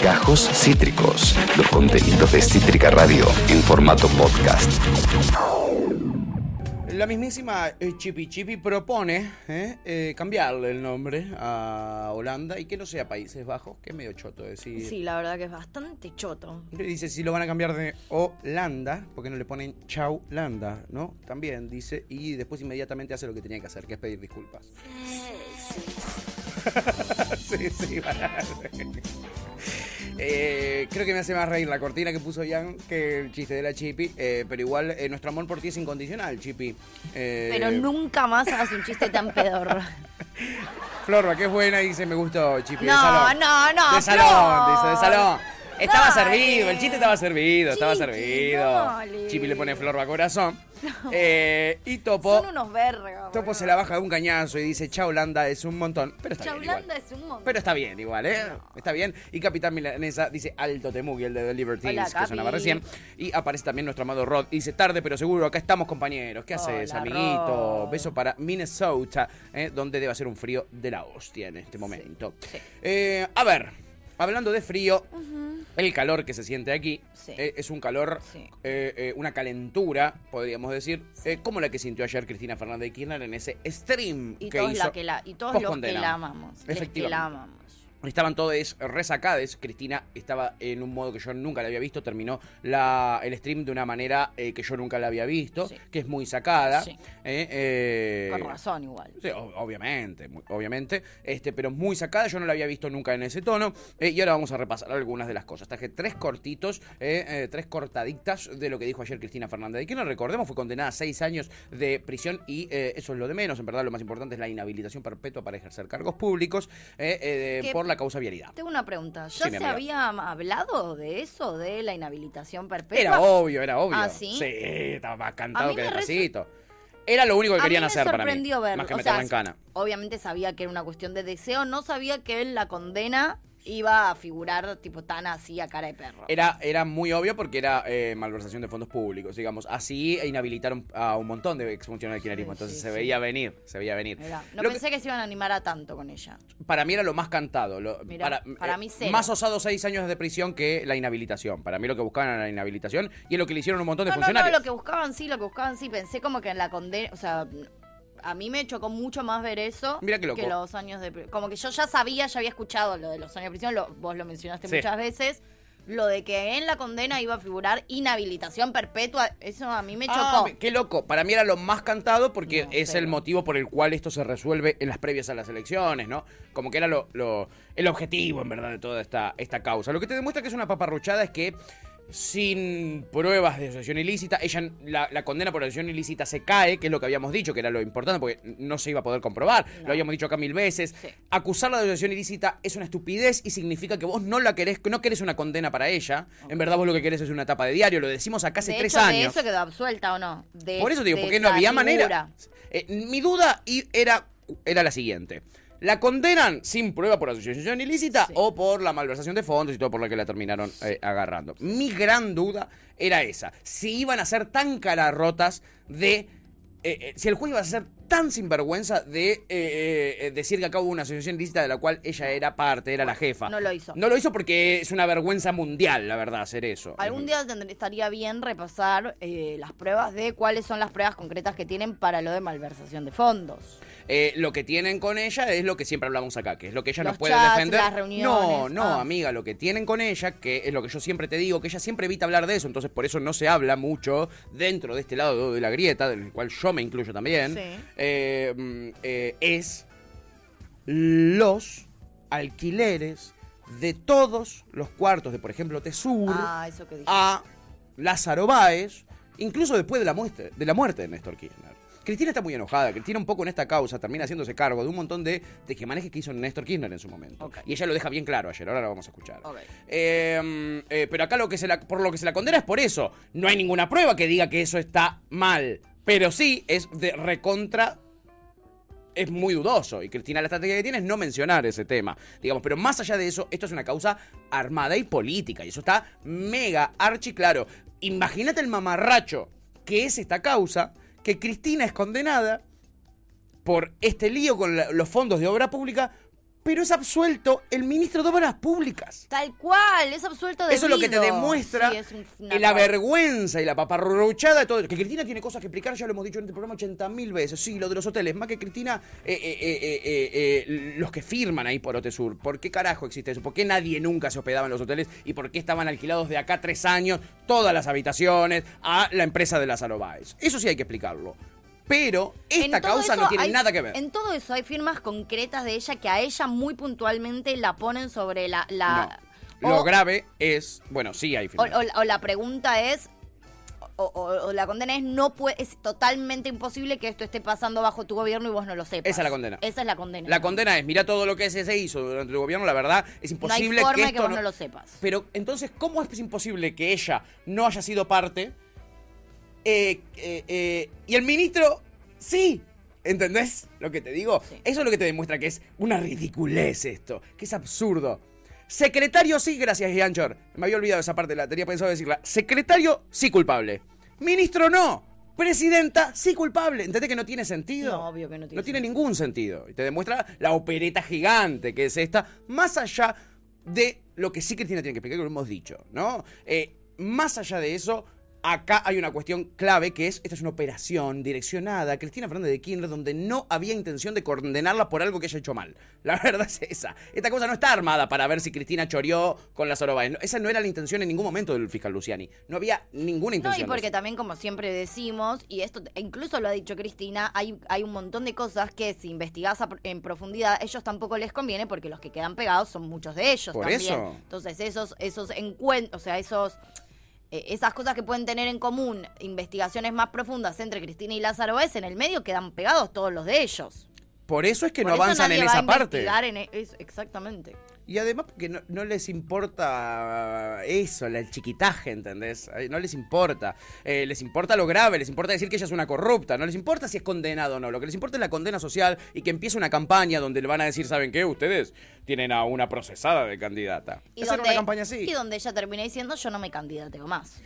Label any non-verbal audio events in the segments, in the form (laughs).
Gajos Cítricos, los contenidos de Cítrica Radio en formato podcast. La mismísima eh, Chipi Chipi propone eh, eh, cambiarle el nombre a Holanda y que no sea Países Bajos, que es medio choto decir. Sí, la verdad que es bastante choto. Dice si lo van a cambiar de Holanda, porque no le ponen Chaulanda, ¿no? También dice, y después inmediatamente hace lo que tenía que hacer, que es pedir disculpas. sí, sí, (laughs) (laughs) eh, creo que me hace más reír la cortina que puso Jan que el chiste de la Chipi. Eh, pero igual, eh, nuestro amor por ti es incondicional, Chipi. Eh, Pero nunca más hagas un chiste tan pedorro. Florba, que es buena, dice me gustó, Chipi. de No, salón. no, no, De salón, Flor. dice, de salón. Estaba Dale. servido, el chiste estaba servido, estaba servido. dale. Chipi le pone Florba corazón. Eh, y Topo. Son unos vergas. Topo se la baja de un cañazo y dice, chao Holanda, es un montón. Pero está bien Chaulanda igual. es un montón. Pero está bien igual, ¿eh? Está bien. Y Capitán Milanesa dice Alto Temugi, el de The Libertines, Hola, que sonaba recién. Y aparece también nuestro amado Rod. Y dice, tarde pero seguro, acá estamos compañeros. ¿Qué haces, Hola, amiguito? Rod. Beso para Minnesota, ¿eh? donde debe hacer un frío de la hostia en este momento. sí. Eh, a ver, hablando de frío, el calor que se siente aquí Sí. eh, es un calor, Sí. eh, eh, una calentura, podríamos decir, como la que sintió ayer Cristina Fernández de Kirchner en ese stream Y que todos, hizo. la que la, y todos los que la amamos. los que Efectivamente. la amamos. Estaban todos resacades. Cristina estaba en un modo que yo nunca la había visto. Terminó la, el stream de una manera eh, que yo nunca la había visto, Sí. que es muy sacada. Sí. Eh, eh, Con razón igual. Sí, obviamente, muy- obviamente, este, pero muy sacada, yo no la había visto nunca en ese tono. y ahora vamos a repasar algunas de las cosas. Traje tres cortitos, tres cortaditas de lo que dijo ayer Cristina Fernández de Kirchner. Recordemos, fue condenada a seis años de prisión y eso es lo de menos. En verdad, lo más importante es la inhabilitación perpetua para ejercer cargos públicos eh, eh, ¿Qué- por la causa vialidad. Tengo una pregunta. Sí, ¿Ya se había hablado de eso, de la inhabilitación perpetua? Era obvio, era obvio. ¿Ah, sí? estaba más cantado que despacito. Era lo único que A mí querían me hacer para mí. sorprendió verlo. Más que O sea, en cana. Obviamente sabía que era una cuestión de deseo, no sabía que en la condena iba a figurar tipo tan así a cara de perro. Era, era muy obvio porque era eh, malversación de fondos públicos, digamos. Así inhabilitaron a un montón de exfuncionarios del kirchnerismo. Sí, Entonces sí, se sí. veía venir, se veía venir. No Lo pensé que... se iban a animar a tanto con ella. para mí era lo más cantado. lo- Mirá, para para eh, mí cero. Más osado seis años de prisión que la inhabilitación. Para mí lo que buscaban era la inhabilitación y es lo que le hicieron un montón de No, no, no, funcionarios. lo que buscaban sí, lo que buscaban sí. Pensé como que en la condena, o sea, a mí me chocó mucho más ver eso Mira que los años de Como que yo ya sabía, ya había escuchado lo de los años de prisión, lo- vos lo mencionaste Sí. muchas veces. Lo de que en la condena iba a figurar inhabilitación perpetua, eso a mí me chocó. Ah, qué loco. Para mí era lo más cantado porque No, es cero. el motivo por el cual esto se resuelve en las previas a las elecciones, ¿no? Como que era lo, lo- el objetivo, en verdad, de toda esta, esta causa. Lo que te demuestra que es una paparruchada es que sin pruebas de asociación ilícita, ella la, la condena por asociación ilícita se cae, que es lo que habíamos dicho, que era lo importante, porque no se iba a poder comprobar. No. Lo habíamos dicho acá mil veces. Sí. Acusarla de asociación ilícita es una estupidez y significa que vos no la querés, que no querés una condena para ella. En verdad vos lo que querés es una etapa de diario. Lo decimos acá hace de tres hecho, año. de eso quedó absuelta o no. De- Por eso digo, porque no había figura. manera. Eh, mi duda era, era la siguiente. ¿La condenan sin prueba por asociación ilícita Sí. o por la malversación de fondos y todo por la que la terminaron eh, agarrando? Mi gran duda era esa. Si iban a ser tan cararrotas de... eh, eh, si el juez iba a ser tan sinvergüenza de eh, decir que acá hubo una asociación ilícita de la cual ella era parte, era la jefa. no lo hizo. No lo hizo porque es una vergüenza mundial, la verdad, hacer eso. Algún día estaría bien repasar eh, las pruebas de cuáles son las pruebas concretas que tienen para lo de malversación de fondos. Eh, lo que tienen con ella es lo que siempre hablamos acá, que es lo que ella Los nos puede chats, defender. las reuniones, no, no, ah. amiga, lo que tienen con ella, que es lo que yo siempre te digo, que ella siempre evita hablar de eso, entonces por eso no se habla mucho dentro de este lado de la grieta, del cual yo me incluyo también, Sí. eh, eh, es los alquileres de todos los cuartos de, por ejemplo, Tesur Ah, a Lázaro Báez, incluso después de la muerte de, la muerte de Néstor Kirchner. Cristina está muy enojada. Cristina un poco en esta causa termina haciéndose cargo de un montón de, de manejes que hizo Néstor Kirchner en su momento. Y ella lo deja bien claro ayer, ahora lo vamos a escuchar. Eh, eh, pero acá lo que se la, por lo que se la condena es por eso. No hay ninguna prueba que diga que eso está mal. Pero sí es de recontra es muy dudoso. Y Cristina la estrategia que tiene es no mencionar ese tema. Digamos, pero más allá de eso, esto es una causa armada y política. Y eso está mega archi claro. Imagínate el mamarracho que es esta causa, que Cristina es condenada por este lío con la- los fondos de obra pública pero es absuelto el ministro de Obras Públicas. Tal cual, es absuelto de Eso es lo que te demuestra Sí, es un- una la vergüenza y la paparruchada de todo. Que Cristina tiene cosas que explicar, ya lo hemos dicho en este programa 80 mil veces. Sí, lo de los hoteles. Más que Cristina, eh, eh, eh, eh, eh, eh, los que firman ahí por Otesur. ¿Por qué carajo existe eso? ¿Por qué nadie nunca se hospedaba en los hoteles? ¿Y por qué estaban alquilados de acá tres años todas las habitaciones a la empresa de Lázaro Báez? Eso sí hay que explicarlo. Pero esta causa no tiene hay- nada que ver. En todo eso hay firmas concretas de ella que a ella muy puntualmente la ponen sobre la... la No. Lo o- grave es, bueno, sí hay firmas. o- o la pregunta es... O, o- o la condena es no puede, es totalmente imposible que esto esté pasando bajo tu gobierno y vos no lo sepas. Esa es la condena. Esa es la condena. La condena es, mira todo lo que se hizo durante tu gobierno, la verdad, es No hay imposible forma que de esto que vos no- no lo sepas. Pero entonces, ¿cómo es imposible que ella no haya sido parte? Eh, eh, eh, y el ministro, sí. ¿Entendés lo que te digo? Sí. Eso es lo que te demuestra que es una ridiculez esto, que es absurdo. Secretario sí, gracias, Gianchor. Me había olvidado esa parte, la tenía pensado decirla. Secretario sí culpable. Ministro no. Presidenta sí culpable. ¿Entendés que no tiene sentido? No, obvio que no tiene No tiene ningún sentido. Y te demuestra la opereta gigante que es esta, más allá de lo que sí Cristina tiene que explicar, que lo hemos dicho, ¿no? Más allá de eso, acá hay una cuestión clave que es, esta es una operación direccionada a Cristina Fernández de Kirchner donde no había intención de condenarla por algo que haya hecho mal. La (laughs) verdad es esa. Esta cosa no está armada para ver si Cristina choreó con la Soroba. Esa no era la intención en ningún momento del fiscal Luciani. No había ninguna No, intención. y de porque también, como siempre decimos, y esto incluso lo ha dicho Cristina, hay, hay un montón de cosas que si investigás en profundidad, ellos tampoco les conviene porque los que quedan pegados son muchos de ellos Por también. eso. Entonces, esos, esos encuentros, o sea, esos. Eh, esas cosas que pueden tener en común investigaciones más profundas entre Cristina y Lázaro Báez, en el medio quedan pegados todos los de ellos. Por eso es que Por no eso avanzan nadie en va a esa parte. investigar en e- es- exactamente. Y además porque no, no les importa eso, el chiquitaje, ¿entendés? No les importa. Eh, les importa lo grave, les importa decir que ella es una corrupta, no les importa si es condenado o no. Lo que les importa es la condena social y que empiece una campaña donde le van a decir, ¿saben qué? Ustedes tienen a una procesada de candidata. Y Hacer donde, una campaña así. y donde ella termina diciendo yo no me candidateo más.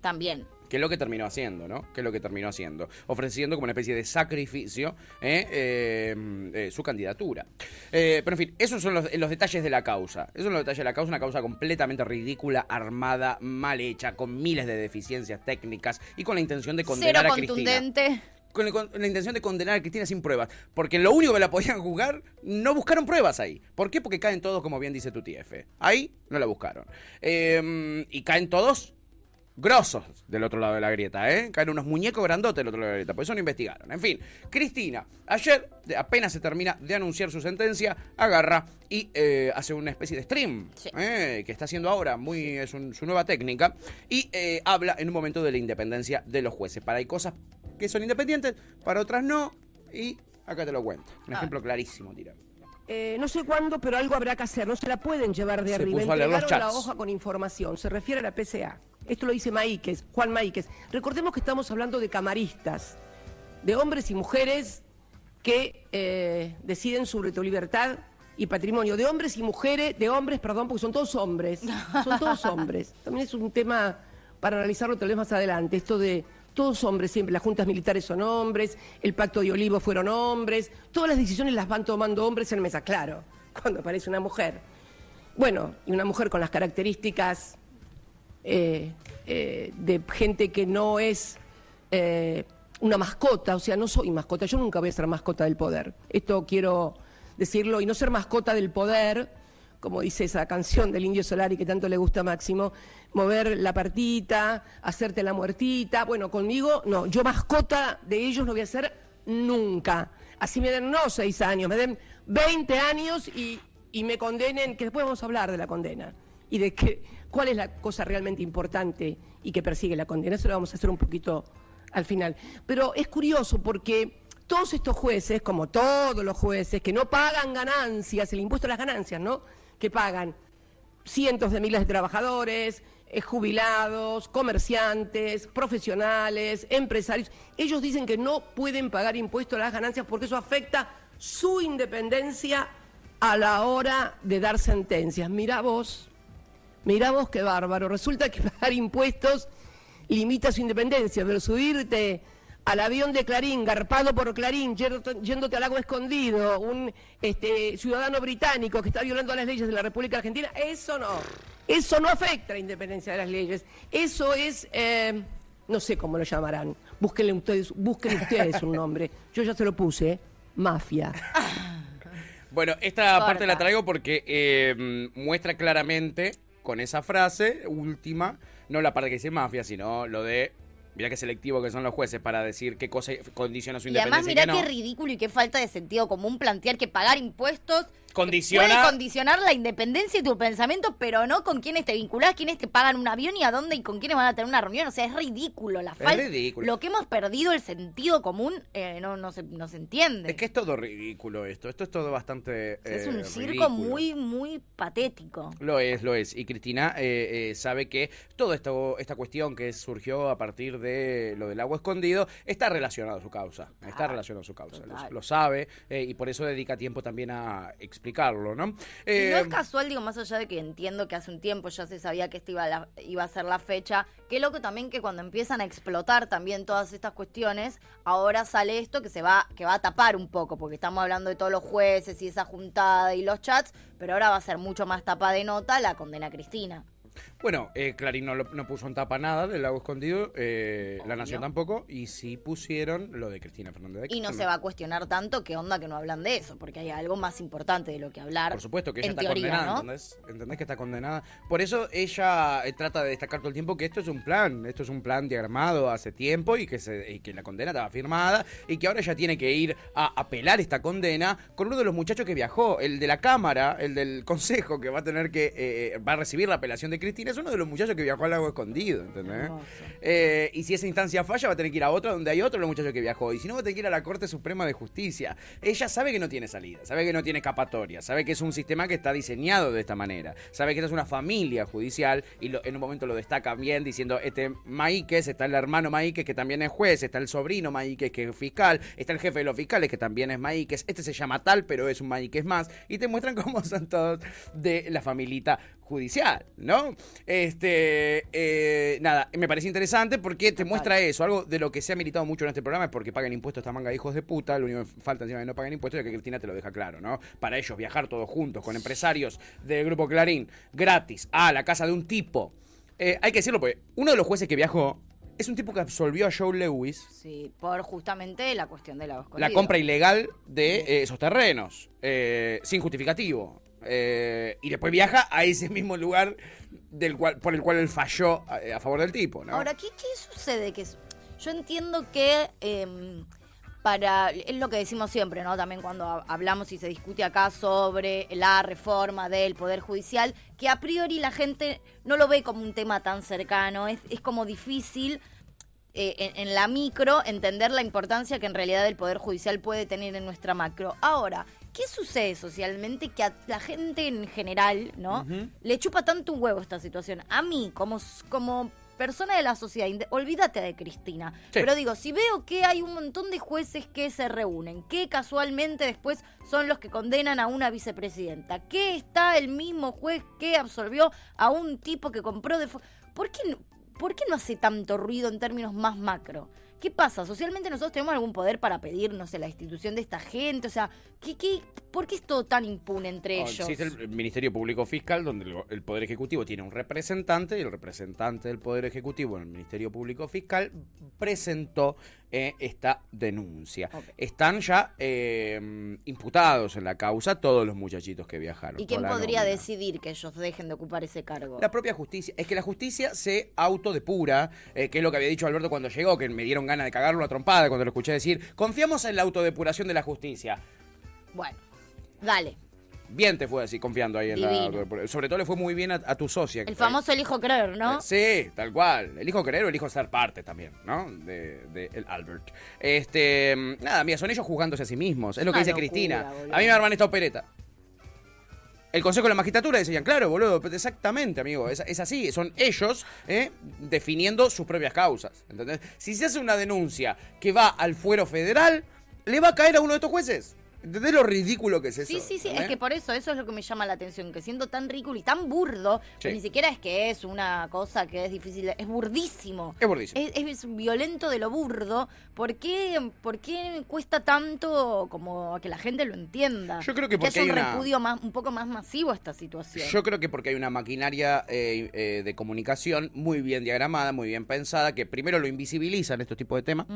También. Que es lo que terminó haciendo, ¿no? Que es lo que terminó haciendo. Ofreciendo como una especie de sacrificio ¿eh? Eh, eh, su candidatura. Pero en fin, esos son los, los detalles de la causa. Esos son los detalles de la causa, una causa completamente ridícula, armada, mal hecha, con miles de deficiencias técnicas y con la intención de condenar Cero a Cristina. contundente. Con, con la intención de condenar a Cristina sin pruebas. Porque lo único que la podían juzgar, no buscaron pruebas ahí. ¿Por qué? Porque caen todos, como bien dice tu TF. Ahí no la buscaron. Eh, y caen todos grosos del otro lado de la grieta, ¿eh? Caen unos muñecos grandotes del otro lado de la grieta, por eso no investigaron. En fin, Cristina, ayer, apenas se termina de anunciar su sentencia, agarra y eh, hace una especie de stream, Sí. ¿eh? que está haciendo ahora, muy es un- su nueva técnica, y eh, habla en un momento de la independencia de los jueces. Para hay cosas que son independientes, para otras no, y acá te lo cuento. Un Ah. ejemplo clarísimo, tira. Eh, no sé cuándo, pero algo habrá que hacer. No se la pueden llevar de Se arriba. Entregaron la hoja con información. Se refiere a la PCA. Esto lo dice Maíquez, Juan Maíquez. Recordemos que estamos hablando de camaristas, de hombres y mujeres que eh, deciden sobre tu libertad y patrimonio. De hombres y mujeres, de hombres, perdón, porque son todos hombres. Son todos (laughs) hombres. También es un tema para analizarlo tal vez más adelante. Esto de todos hombres siempre, las juntas militares son hombres, el pacto de Olivo fueron hombres, todas las decisiones las van tomando hombres en mesa, claro, (laughs) cuando aparece una mujer. Bueno, y una mujer con las características eh, eh, de gente que no es eh, una mascota, o sea, no soy mascota, yo nunca voy a ser mascota del poder. Esto quiero decirlo, y no ser mascota del poder, como dice esa canción del Indio Solari que tanto le gusta a Máximo, mover la partita, hacerte la muertita. Bueno, conmigo, no, yo mascota de ellos no voy a ser nunca. Así me den no seis años, me den 20 años y, y me condenen, que después vamos a hablar de la condena y de qué, cuál es la cosa realmente importante y que persigue la condena. Eso lo vamos a hacer un poquito al final. Pero es curioso porque todos estos jueces, como todos los jueces, que no pagan ganancias, el impuesto a las ganancias, ¿no? Que pagan cientos de miles de trabajadores, jubilados, comerciantes, profesionales, empresarios. Ellos dicen que no pueden pagar impuestos a las ganancias porque eso afecta su independencia a la hora de dar sentencias. Mira vos, mira vos qué bárbaro. Resulta que (laughs) pagar impuestos limita su independencia, pero subirte al avión de Clarín, garpado por Clarín, yéndote al agua escondido, un este, ciudadano británico que está violando las leyes de la República Argentina, eso no. Eso no afecta a la independencia de las leyes. Eso es, eh, no sé cómo lo llamarán. Búsquenle ustedes, busquen ustedes un nombre. Yo ya se lo puse, mafia. (laughs) Bueno, esta Corta. parte la traigo porque eh, muestra claramente con esa frase última, no la parte que dice mafia, sino lo de, mira qué selectivo que son los jueces para decir qué cosa condiciona su Y además, independencia. mirá y qué ridículo y qué falta de sentido común plantear que pagar impuestos Condiciona- puede condicionar la independencia de tu pensamiento, pero no con quiénes te vinculás, quiénes te pagan un avión y a dónde y con quiénes van a tener una reunión. O sea, es ridículo la falta. ridículo. Lo que hemos perdido, el sentido común, eh, no, no, se, no se entiende. Es que es todo ridículo esto, esto es todo bastante... es eh, un circo ridículo. muy, muy patético. Lo es, lo es. Y Cristina eh, sabe que toda esta cuestión que surgió a partir de lo del agua escondido está relacionado a su causa. Está Ah, relacionado a su causa. Lo, sabe y por eso dedica tiempo también a explicarlo, ¿no? Eh, no es casual, digo, más allá de que entiendo que hace un tiempo ya se sabía que esta iba a, la- iba a ser la fecha, qué loco también que cuando empiezan a explotar también todas estas cuestiones, ahora sale esto que se va, que va a tapar un poco, porque estamos hablando de todos los jueces y esa juntada y los chats, pero ahora va a ser mucho más tapa de nota la condena a Cristina. Bueno, eh, Clarín no, puso en tapa nada del lago escondido, eh, La Nación tampoco, y sí pusieron lo de Cristina Fernández de Y no se va a cuestionar tanto qué onda que no hablan de eso, porque hay algo más importante de lo que hablar. Por supuesto que ella en está teoría, condenada, ¿no? ¿entendés? ¿Entendés que está condenada? Por eso ella eh, trata de destacar todo el tiempo que esto es un plan, esto es un plan diagramado hace tiempo y que, se, y que la condena estaba firmada y que ahora ella tiene que ir a apelar esta condena con uno de los muchachos que viajó, el de la Cámara, el del Consejo que va a tener que, eh, va a recibir la apelación de Cristina, es uno de los muchachos que viajó al lago escondido, ¿entendés? Eh, y si esa instancia falla, va a tener que ir a otra donde hay otro de los muchachos que viajó. Y si no, va a tener que ir a la Corte Suprema de Justicia. Ella sabe que no tiene salida, sabe que no tiene escapatoria, sabe que es un sistema que está diseñado de esta manera, sabe que esta es una familia judicial y lo- en un momento lo destaca bien diciendo, este Maíquez, está el hermano Maíquez que también es juez, está el sobrino Maíquez que es fiscal, está el jefe de los fiscales que también es Maíquez, este se llama tal, pero es un Maíquez más. Y te muestran (laughs) cómo son todos de la familita judicial, ¿no? Este, eh, nada, me parece interesante porque te muestra eso, algo de lo que se ha militado mucho en este programa es porque pagan impuestos esta manga de hijos de puta, lo único que falta encima de no pagan impuestos es que Cristina te lo deja claro, ¿no? Para ellos viajar todos juntos con empresarios del grupo Clarín, gratis, a la casa de un tipo. Eh, hay que decirlo porque uno de los jueces que viajó es un tipo que absolvió a Joe Lewis Sí, por justamente la cuestión de la la compra ilegal de eh, esos terrenos, eh, sin justificativo. Eh, y después viaja a ese mismo lugar del cual, por el cual él falló a, a favor del tipo, ¿no? Ahora, ¿qué, qué sucede? Que yo entiendo que em, para es lo que decimos siempre, ¿no? También cuando ha- hablamos y se discute acá sobre la reforma del poder judicial, que a priori la gente no lo ve como un tema tan cercano, es, es como difícil eh, en la micro entender la importancia que en realidad el Poder Judicial puede tener en nuestra macro. Ahora, ¿qué sucede socialmente que a la gente en general, ¿no? Le chupa tanto un huevo esta situación. A mí, como, como persona de la sociedad, olvídate de Cristina. Pero digo, si veo que hay un montón de jueces que se reúnen, que casualmente después son los que condenan a una vicepresidenta, que está el mismo juez que absolvió a un tipo que compró de... ¿Por qué no? ¿por qué no hace tanto ruido en términos más macro? ¿Qué pasa? ¿Socialmente nosotros tenemos algún poder para pedir, no sé, la institución de esta gente? O sea, ¿qué, qué, ¿por qué es todo tan impune entre Oh, ellos? Existe el Ministerio Público Fiscal, donde el, el Poder Ejecutivo tiene un representante, y el representante del Poder Ejecutivo en el Ministerio Público Fiscal presentó eh, esta denuncia. Están ya eh, imputados en la causa todos los muchachitos que viajaron. ¿Y quién podría nómina. decidir que ellos dejen de ocupar ese cargo? La propia justicia. Es que la justicia se autodepura, eh, que es lo que había dicho Alberto cuando llegó, que me dieron ganas de cagarlo a trompada cuando lo escuché decir. Confiamos en la autodepuración de la justicia. Bueno, dale. Bien te fue así, confiando ahí en la. Sobre todo le fue muy bien a, a tu socia. El famoso elijo creer, ¿no? Eh, Sí, tal cual. Elijo querer o elijo ser parte también, ¿no? De, de el Albert. Este, nada, mira, son ellos juzgándose a sí mismos. Es lo que Una dice locura, Cristina. boludo. A mí me arman esta opereta. El Consejo de la Magistratura decían, claro, boludo, exactamente, amigo, es, es así, son ellos eh, definiendo sus propias causas, ¿entendés? Si se hace una denuncia que va al fuero federal, le va a caer a uno de estos jueces. ¿Entendés lo ridículo que es eso? Sí, sí, sí, es que por eso, eso es lo que me llama la atención, que siendo tan ridículo y tan burdo, que Sí. ni siquiera es que es una cosa que es difícil, de- es burdísimo. Es burdísimo. Es, es violento de lo burdo. ¿Por qué, ¿Por qué cuesta tanto como que la gente lo entienda? Yo creo que porque haya hay un una- repudio más, un poco más masivo a esta situación. Yo creo que porque hay una maquinaria eh, eh, de comunicación muy bien diagramada, muy bien pensada, que primero lo invisibilizan estos tipos de temas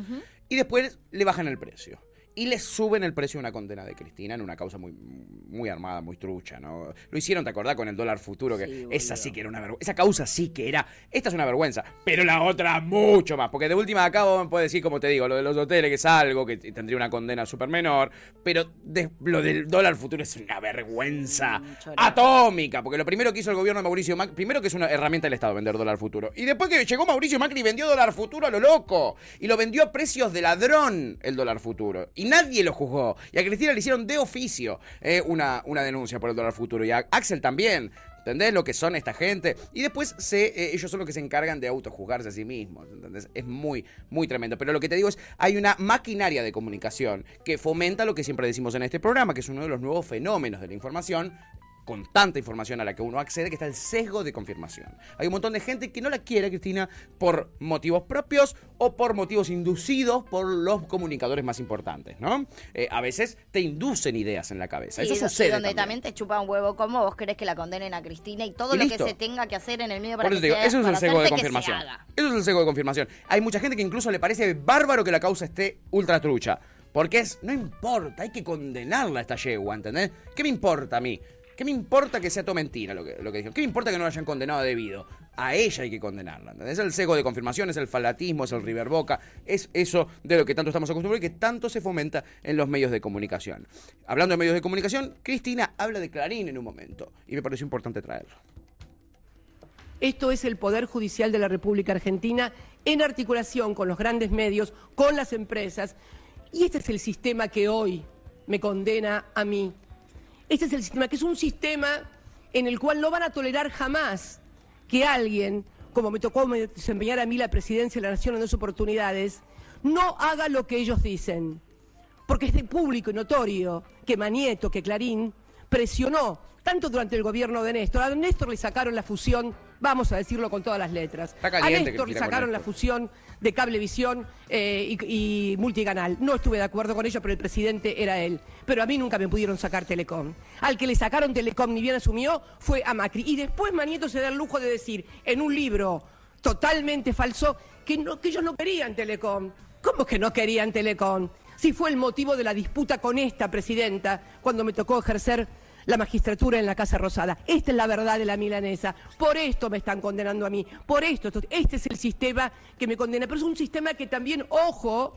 y después le bajan el precio. Y le suben el precio a una condena de Cristina en una causa muy, muy armada, muy trucha, ¿no? Lo hicieron, ¿te acordás? Con el dólar futuro, que Sí, esa sí que era una vergüenza. Esa causa sí que era. Esta es una vergüenza, pero la otra mucho más. Porque de última acá vos me puedes decir, como te digo, lo de los hoteles, que es algo que tendría una condena súper menor. Pero de- lo del dólar futuro es una vergüenza atómica. Porque lo primero que hizo el gobierno de Mauricio Macri, primero que es una herramienta del Estado vender dólar futuro. Y después que llegó Mauricio Macri y vendió dólar futuro a lo loco. Y lo vendió a precios de ladrón el dólar futuro. Y nadie lo juzgó. Y a Cristina le hicieron de oficio eh, una, una denuncia por el dólar futuro. Y a Axel también. ¿Entendés lo que son esta gente? Y después se, eh, ellos son los que se encargan de autojuzgarse a sí mismos. ¿entendés? Es muy, muy tremendo. Pero lo que te digo es, hay una maquinaria de comunicación que fomenta lo que siempre decimos en este programa, que es uno de los nuevos fenómenos de la información, con tanta información a la que uno accede, que está el sesgo de confirmación. Hay un montón de gente que no la quiere, Cristina, por motivos propios o por motivos inducidos por los comunicadores más importantes, ¿no? Eh, a veces te inducen ideas en la cabeza. Sí, Eso y sucede. donde también. también te chupa un huevo como vos querés que la condenen a Cristina y todo Y lo listo. que se tenga que hacer en el medio para Por eso que digo, sea- eso es el sesgo de confirmación. Eso es el sesgo de confirmación. Hay mucha gente que incluso le parece bárbaro que la causa esté ultra trucha. Porque es, no importa, hay que condenarla a esta yegua, ¿entendés? ¿Qué me importa a mí? ¿Qué me importa que sea todo mentira lo que, lo dijeron? ¿Qué me importa que no la hayan condenado debido? A ella hay que condenarla, ¿entendés? Es el sesgo de confirmación, es el falatismo, es el river boca, es eso de lo que tanto estamos acostumbrados y que tanto se fomenta en los medios de comunicación. Hablando de medios de comunicación, Cristina habla de Clarín en un momento y me pareció importante traerlo. Esto es el Poder Judicial de la República Argentina en articulación con los grandes medios, con las empresas. Y este es el sistema que hoy me condena a mí. Este es el sistema, que es un sistema en el cual no van a tolerar jamás que alguien, como me tocó desempeñar a mí la presidencia de la Nación en dos oportunidades, no haga lo que ellos dicen. Porque es de público y notorio que Manieto, que Clarín, presionó, tanto durante el gobierno de Néstor, a Néstor le sacaron la fusión, vamos a decirlo con todas las letras, Está a Néstor le sacaron la fusión de Cablevisión eh, y, y Multicanal. No estuve de acuerdo con ello, pero el presidente era él. Pero a mí nunca me pudieron sacar Telecom. Al que le sacaron Telecom ni bien asumió fue a Macri. Y después Manieto se da el lujo de decir en un libro totalmente falso que, no, que ellos no querían Telecom. ¿Cómo que no querían Telecom? Si fue el motivo de la disputa con esta presidenta cuando me tocó ejercer la magistratura en la Casa Rosada. Esta es la verdad de la milanesa. Por esto me están condenando a mí. Por esto. Este es el sistema que me condena. Pero es un sistema que también, ojo,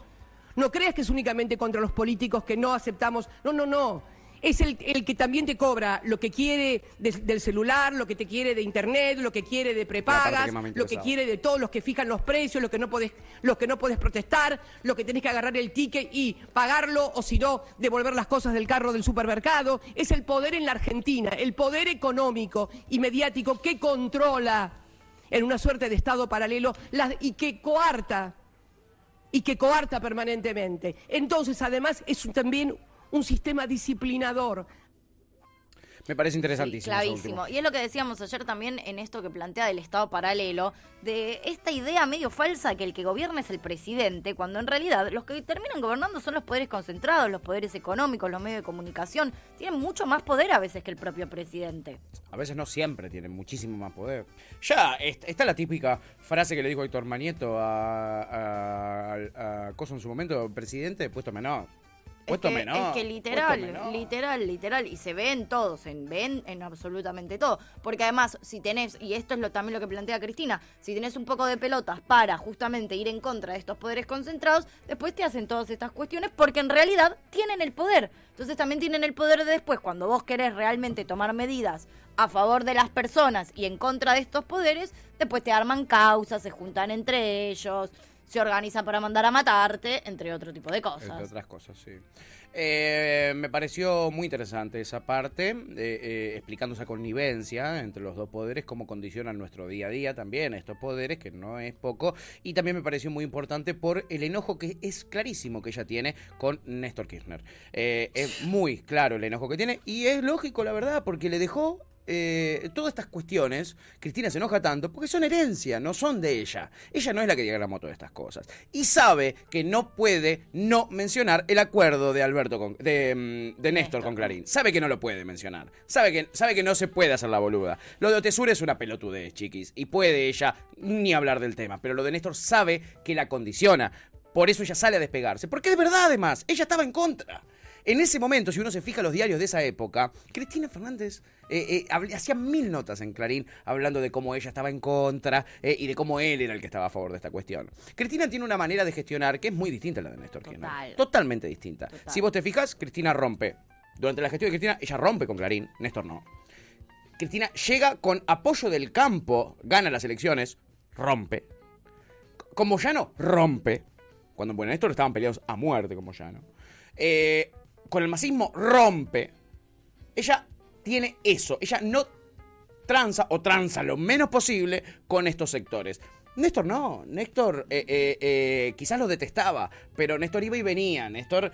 no creas que es únicamente contra los políticos que no aceptamos. No, no, no. Es el, el que también te cobra lo que quiere de- del celular, lo que te quiere de internet, lo que quiere de prepagas, que lo que quiere de todos los que fijan los precios, lo que no podés, lo que no podés protestar, lo que tenés que agarrar el ticket y pagarlo o si no, devolver las cosas del carro del supermercado. Es el poder en la Argentina, el poder económico y mediático que controla en una suerte de Estado paralelo las- y que coarta y que coarta permanentemente. Entonces, además, es también un sistema disciplinador. Me parece interesantísimo. clavísimo. Y es lo que decíamos ayer también en esto que plantea del Estado paralelo, de esta idea medio falsa que el que gobierna es el presidente, cuando en realidad los que terminan gobernando son los poderes concentrados, los poderes económicos, los medios de comunicación. Tienen mucho más poder a veces que el propio presidente. A veces no siempre tienen muchísimo más poder. Ya est- está la típica frase que le dijo Héctor Manieto a, a, a- a Coso en su momento, presidente, puesto menor. Es que, menor. es que puesto literal, literal, literal, y se ve en todo, se ven en absolutamente todo. Porque además, si tenés, y esto es lo, también lo que plantea Cristina, si tenés un poco de pelotas para justamente ir en contra de estos poderes concentrados, después te hacen todas estas cuestiones porque en realidad tienen el poder. Entonces también tienen el poder de después, cuando vos querés realmente tomar medidas a favor de las personas y en contra de estos poderes, después te arman causas, se juntan entre ellos. Se organizan para mandar a matarte, entre otro tipo de Entre cosas. otras cosas, sí. Eh, me pareció muy interesante esa parte, eh, eh, explicando esa connivencia entre los dos poderes, cómo condicionan nuestro día a día también estos poderes, que no es poco. Y también me pareció muy importante por el enojo que es clarísimo que ella tiene con Néstor Kirchner. Es muy claro el enojo que tiene y es lógico, la verdad, porque le dejó eh, todas estas cuestiones, Cristina se enoja tanto porque son herencia, no son de ella. Ella no es la que diagramó todas estas cosas. Y sabe que no puede no mencionar el acuerdo de Alberto con, de, mm, de Néstor con Clarín. Sabe que no lo puede mencionar. Sabe que, sabe que no se puede hacer la boluda. Lo de Otesur es una pelotudez, chiquis. Y puede ella ni hablar del tema. Pero lo de Néstor sabe que la condiciona. Por eso ella sale a despegarse. Porque de verdad, además, ella estaba en contra. En ese momento, si uno se fija en los diarios de esa época, Cristina Fernández eh, eh, hacía mil notas en Clarín hablando de cómo ella estaba en contra eh, y de cómo él era el que estaba a favor de esta cuestión. Cristina tiene una manera de gestionar que es muy distinta a la de Néstor Kirchner. Total. Totalmente distinta. Total. Si vos te fijas, Cristina rompe. Durante la gestión de Cristina, ella rompe con Clarín, Néstor no. Cristina llega con apoyo del campo, gana las elecciones, rompe. Como Llano, rompe. Cuando en Néstor estaban peleados a muerte como Llano. Eh, con el masismo, rompe. Ella tiene eso. Ella no tranza o tranza lo menos posible con estos sectores. Néstor no, Néstor eh, eh, eh, quizás lo detestaba, pero Néstor iba y venía, Néstor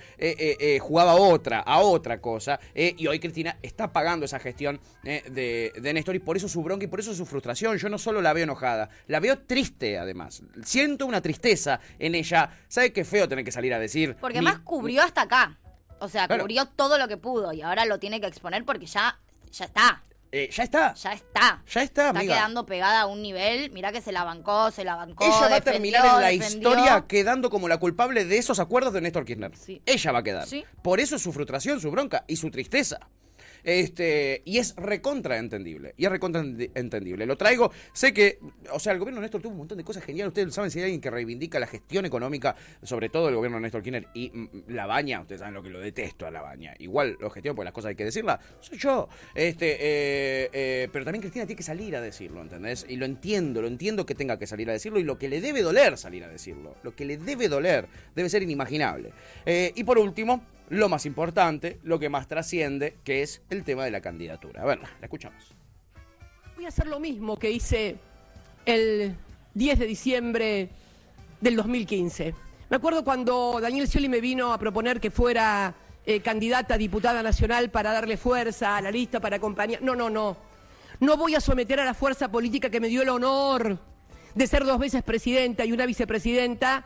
jugaba a otra, a otra cosa, y hoy Cristina está pagando esa gestión de, de Néstor y por eso su bronca y por eso su frustración. Yo no solo la veo enojada, la veo triste además. Siento una tristeza en ella. ¿Sabe qué feo tener que salir a decir? Porque mi- además cubrió hasta acá. O sea, Claro. cubrió todo lo que pudo y ahora lo tiene que exponer porque ya, ya está. eh, ya está. Ya está. Ya está, Está amiga. quedando pegada a un nivel. Mirá que se la bancó, se la bancó. Ella va a terminar en la defendió. historia quedando como la culpable de esos acuerdos de Néstor Kirchner. Sí. Ella va a quedar. Sí. Por eso es su frustración, su bronca y su tristeza. Este, y es recontra entendible. Y es recontra ente- entendible. Lo traigo. Sé que, o sea, el gobierno de Néstor tuvo un montón de cosas geniales. Ustedes saben si hay alguien que reivindica la gestión económica, sobre todo el gobierno de Néstor Kirchner y mm, La Baña. Ustedes saben lo que lo detesto a La Baña. Igual lo gestiono porque las cosas hay que decirlas. Soy yo. Este, eh, eh, pero también Cristina tiene que salir a decirlo, ¿entendés? Y lo entiendo, lo entiendo que tenga que salir a decirlo y lo que le debe doler salir a decirlo. Lo que le debe doler debe ser inimaginable. Eh, y por último, lo más importante, lo que más trasciende, que es el tema de la candidatura. A ver, la escuchamos. Voy a hacer lo mismo que hice el 10 de diciembre del 2015. Me acuerdo cuando Daniel Scioli me vino a proponer que fuera eh, candidata a diputada nacional para darle fuerza a la lista, para acompañar. No, no, no. No voy a someter a la fuerza política que me dio el honor de ser dos veces presidenta y una vicepresidenta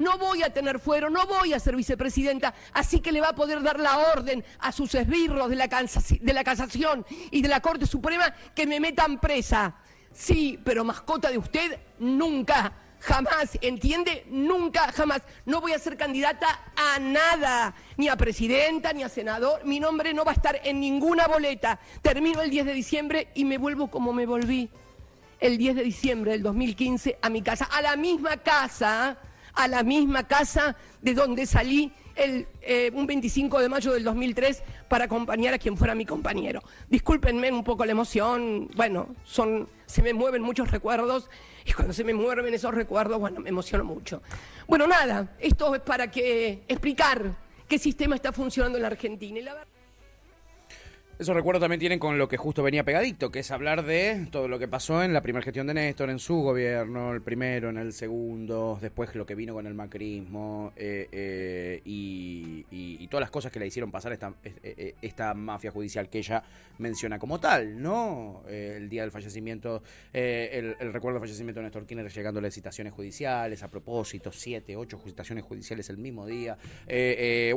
no voy a tener fuero, no voy a ser vicepresidenta, así que le va a poder dar la orden a sus esbirros de la, casación y de la Corte Suprema que me metan presa. Sí, pero mascota de usted, nunca, jamás, ¿entiende? Nunca, jamás. No voy a ser candidata a nada, ni a presidenta, ni a senador. Mi nombre no va a estar en ninguna boleta. Termino el 10 de diciembre y me vuelvo como me volví el 10 de diciembre del 2015 a mi casa, a la misma casa, a la misma casa de donde salí el, eh, un 25 de mayo del 2003 para acompañar a quien fuera mi compañero. Discúlpenme un poco la emoción, bueno, son, se me mueven muchos recuerdos y cuando se me mueven esos recuerdos, bueno, me emociono mucho. Bueno, nada, esto es para que explicar qué sistema está funcionando en la Argentina. Y la verdad- Esos recuerdos también tienen con lo que justo venía pegadito, que es hablar de todo lo que pasó en la primera gestión de Néstor, en su gobierno, el primero, en el segundo, después lo que vino con el macrismo eh, eh, y, y- y todas las cosas que le hicieron pasar esta, eh, esta mafia judicial que ella menciona como tal, ¿no? El día del fallecimiento, eh, el, el recuerdo del fallecimiento de Néstor Kirchner llegándole citaciones judiciales, a propósito, siete, ocho citaciones judiciales el mismo día,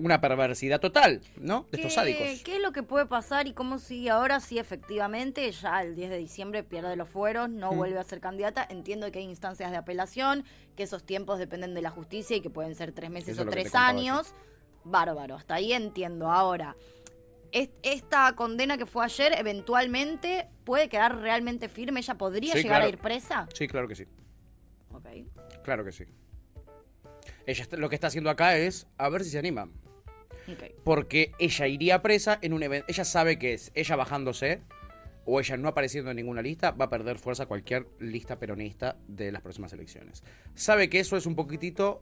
una perversidad total, ¿no? De estos ¿Qué- sádicos. ¿Qué es lo que puede pasar y y cómo sigue ahora, sí, efectivamente, ya el 10 de diciembre pierde los fueros, no Mm. vuelve a ser candidata. Entiendo que hay instancias de apelación, que esos tiempos dependen de la justicia y que pueden ser tres meses Eso o tres años. Bárbaro, hasta ahí entiendo. Ahora, es- esta condena que fue ayer, eventualmente, ¿puede quedar realmente firme? ¿Ella podría Sí, llegar claro. a ir presa? Sí, claro que sí. Ok. Claro que sí. Ella lo que está haciendo acá es a ver si se anima. Porque ella iría presa en un evento. Ella sabe que es ella bajándose o ella no apareciendo en ninguna lista, va a perder fuerza cualquier lista peronista de las próximas elecciones. Sabe que eso es un poquitito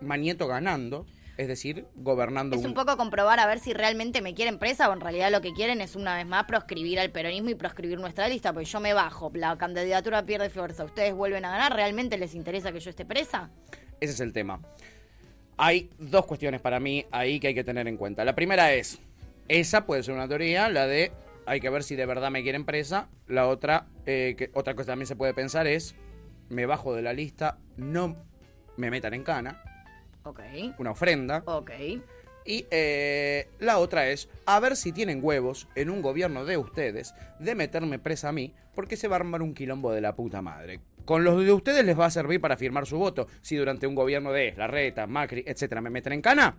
Manieto ganando, es decir, gobernando Es un poco comprobar a ver si realmente me quieren presa o en realidad lo que quieren es una vez más proscribir al peronismo y proscribir nuestra lista, porque yo me bajo, la candidatura pierde fuerza, ustedes vuelven a ganar, ¿realmente les interesa que yo esté presa? Ese es el tema. Hay dos cuestiones para mí ahí que hay que tener en cuenta. La primera es, esa puede ser una teoría, la de hay que ver si de verdad me quieren presa. La otra, eh, que otra cosa también se puede pensar es, me bajo de la lista, no me metan en cana, Ok, una ofrenda. ok. Y eh, la otra es, a ver si tienen huevos en un gobierno de ustedes de meterme presa a mí, porque se va a armar un quilombo de la puta madre. Con los de ustedes les va a servir para firmar su voto. Si durante un gobierno de Larreta, Macri, etcétera, me meten en cana,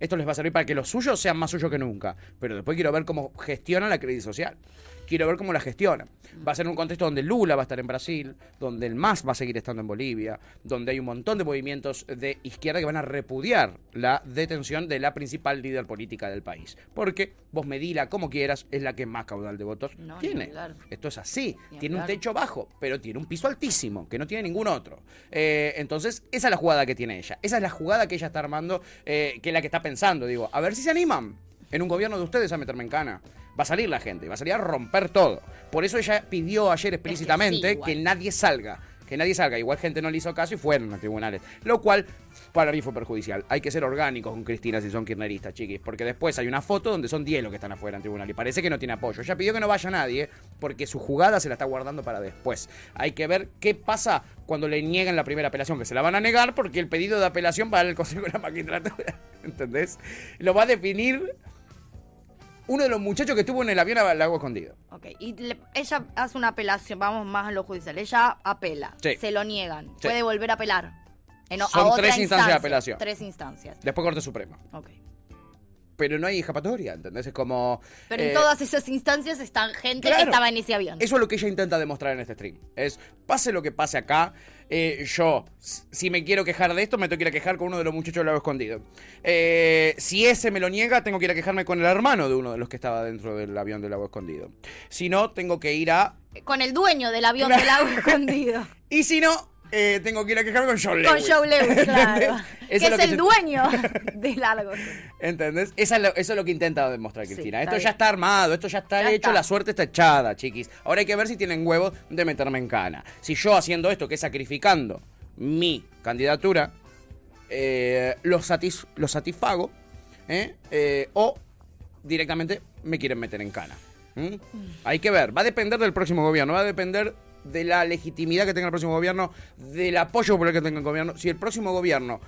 esto les va a servir para que los suyos sean más suyos que nunca. Pero después quiero ver cómo gestionan la crisis social. Quiero ver cómo la gestionan. Va a ser un contexto donde Lula va a estar en Brasil, donde el MAS va a seguir estando en Bolivia, donde hay un montón de movimientos de izquierda que van a repudiar la detención de la principal líder política del país. Porque vos medila como quieras, es la que más caudal de votos No, tiene. Esto es así. Ni tiene un techo bajo, pero tiene un piso altísimo, que no tiene ningún otro. Eh, entonces, esa es la jugada que tiene ella. Esa es la jugada que ella está armando, eh, que es la que está pensando. Digo, a ver si se animan en un gobierno de ustedes a meterme en cana. Va a salir la gente, va a salir a romper todo. Por eso ella pidió ayer explícitamente que nadie salga. Que nadie salga. Igual gente no le hizo caso y fueron a tribunales. Lo cual para mí fue perjudicial. Hay que ser orgánicos con Cristina si son kirchneristas, chiquis. Porque después hay una foto donde son 10 los que están afuera en tribunal. Y parece que no tiene apoyo. Ella pidió que no vaya nadie porque su jugada se la está guardando para después. Hay que ver qué pasa cuando le niegan la primera apelación. Que se la van a negar porque el pedido de apelación va al Consejo de la Magistratura. (laughs) ¿Entendés? Lo va a definir uno de los muchachos que estuvo en el avión al agua escondido. Ok, y le- ella hace una apelación, vamos más a lo judicial, ella apela, Sí. se lo niegan, Sí. puede volver a apelar. En o- a Son otra tres instancias de instancia, apelación. Tres instancias, Después Corte Suprema. ok. Pero no hay escapatoria, ¿entendés? Es como... Pero en eh, todas esas instancias están gente claro. que estaba en ese avión. Eso es lo que ella intenta demostrar en este stream. Es, pase lo que pase acá, eh, yo, si me quiero quejar de esto, me tengo que ir a quejar con uno de los muchachos del lago escondido. Eh, si ese me lo niega, tengo que ir a quejarme con el hermano de uno de los que estaba dentro del avión del lago escondido. Si no, tengo que ir a... Con el dueño del avión del agua escondido. (laughs) Y si no, eh, tengo que ir a quejarme con Con Lewis. Joe Lewis, (laughs) claro. Que Eso es lo que el se- dueño (laughs) del algo. ¿Entendés? Esa es lo- eso es lo que intenta demostrar Cristina. esto ya está armado, esto ya está Ya hecho, está. la suerte está echada, chiquis. Ahora hay que ver si tienen huevos de meterme en cana. Si yo haciendo esto, que es sacrificando mi candidatura, eh, los, satis- los satisfago, ¿eh? Eh, o directamente me quieren meter en cana. ¿Mm? Hay que ver, va a depender del próximo gobierno, va a depender de la legitimidad que tenga el próximo gobierno, del apoyo popular que tenga el gobierno. Si el próximo gobierno,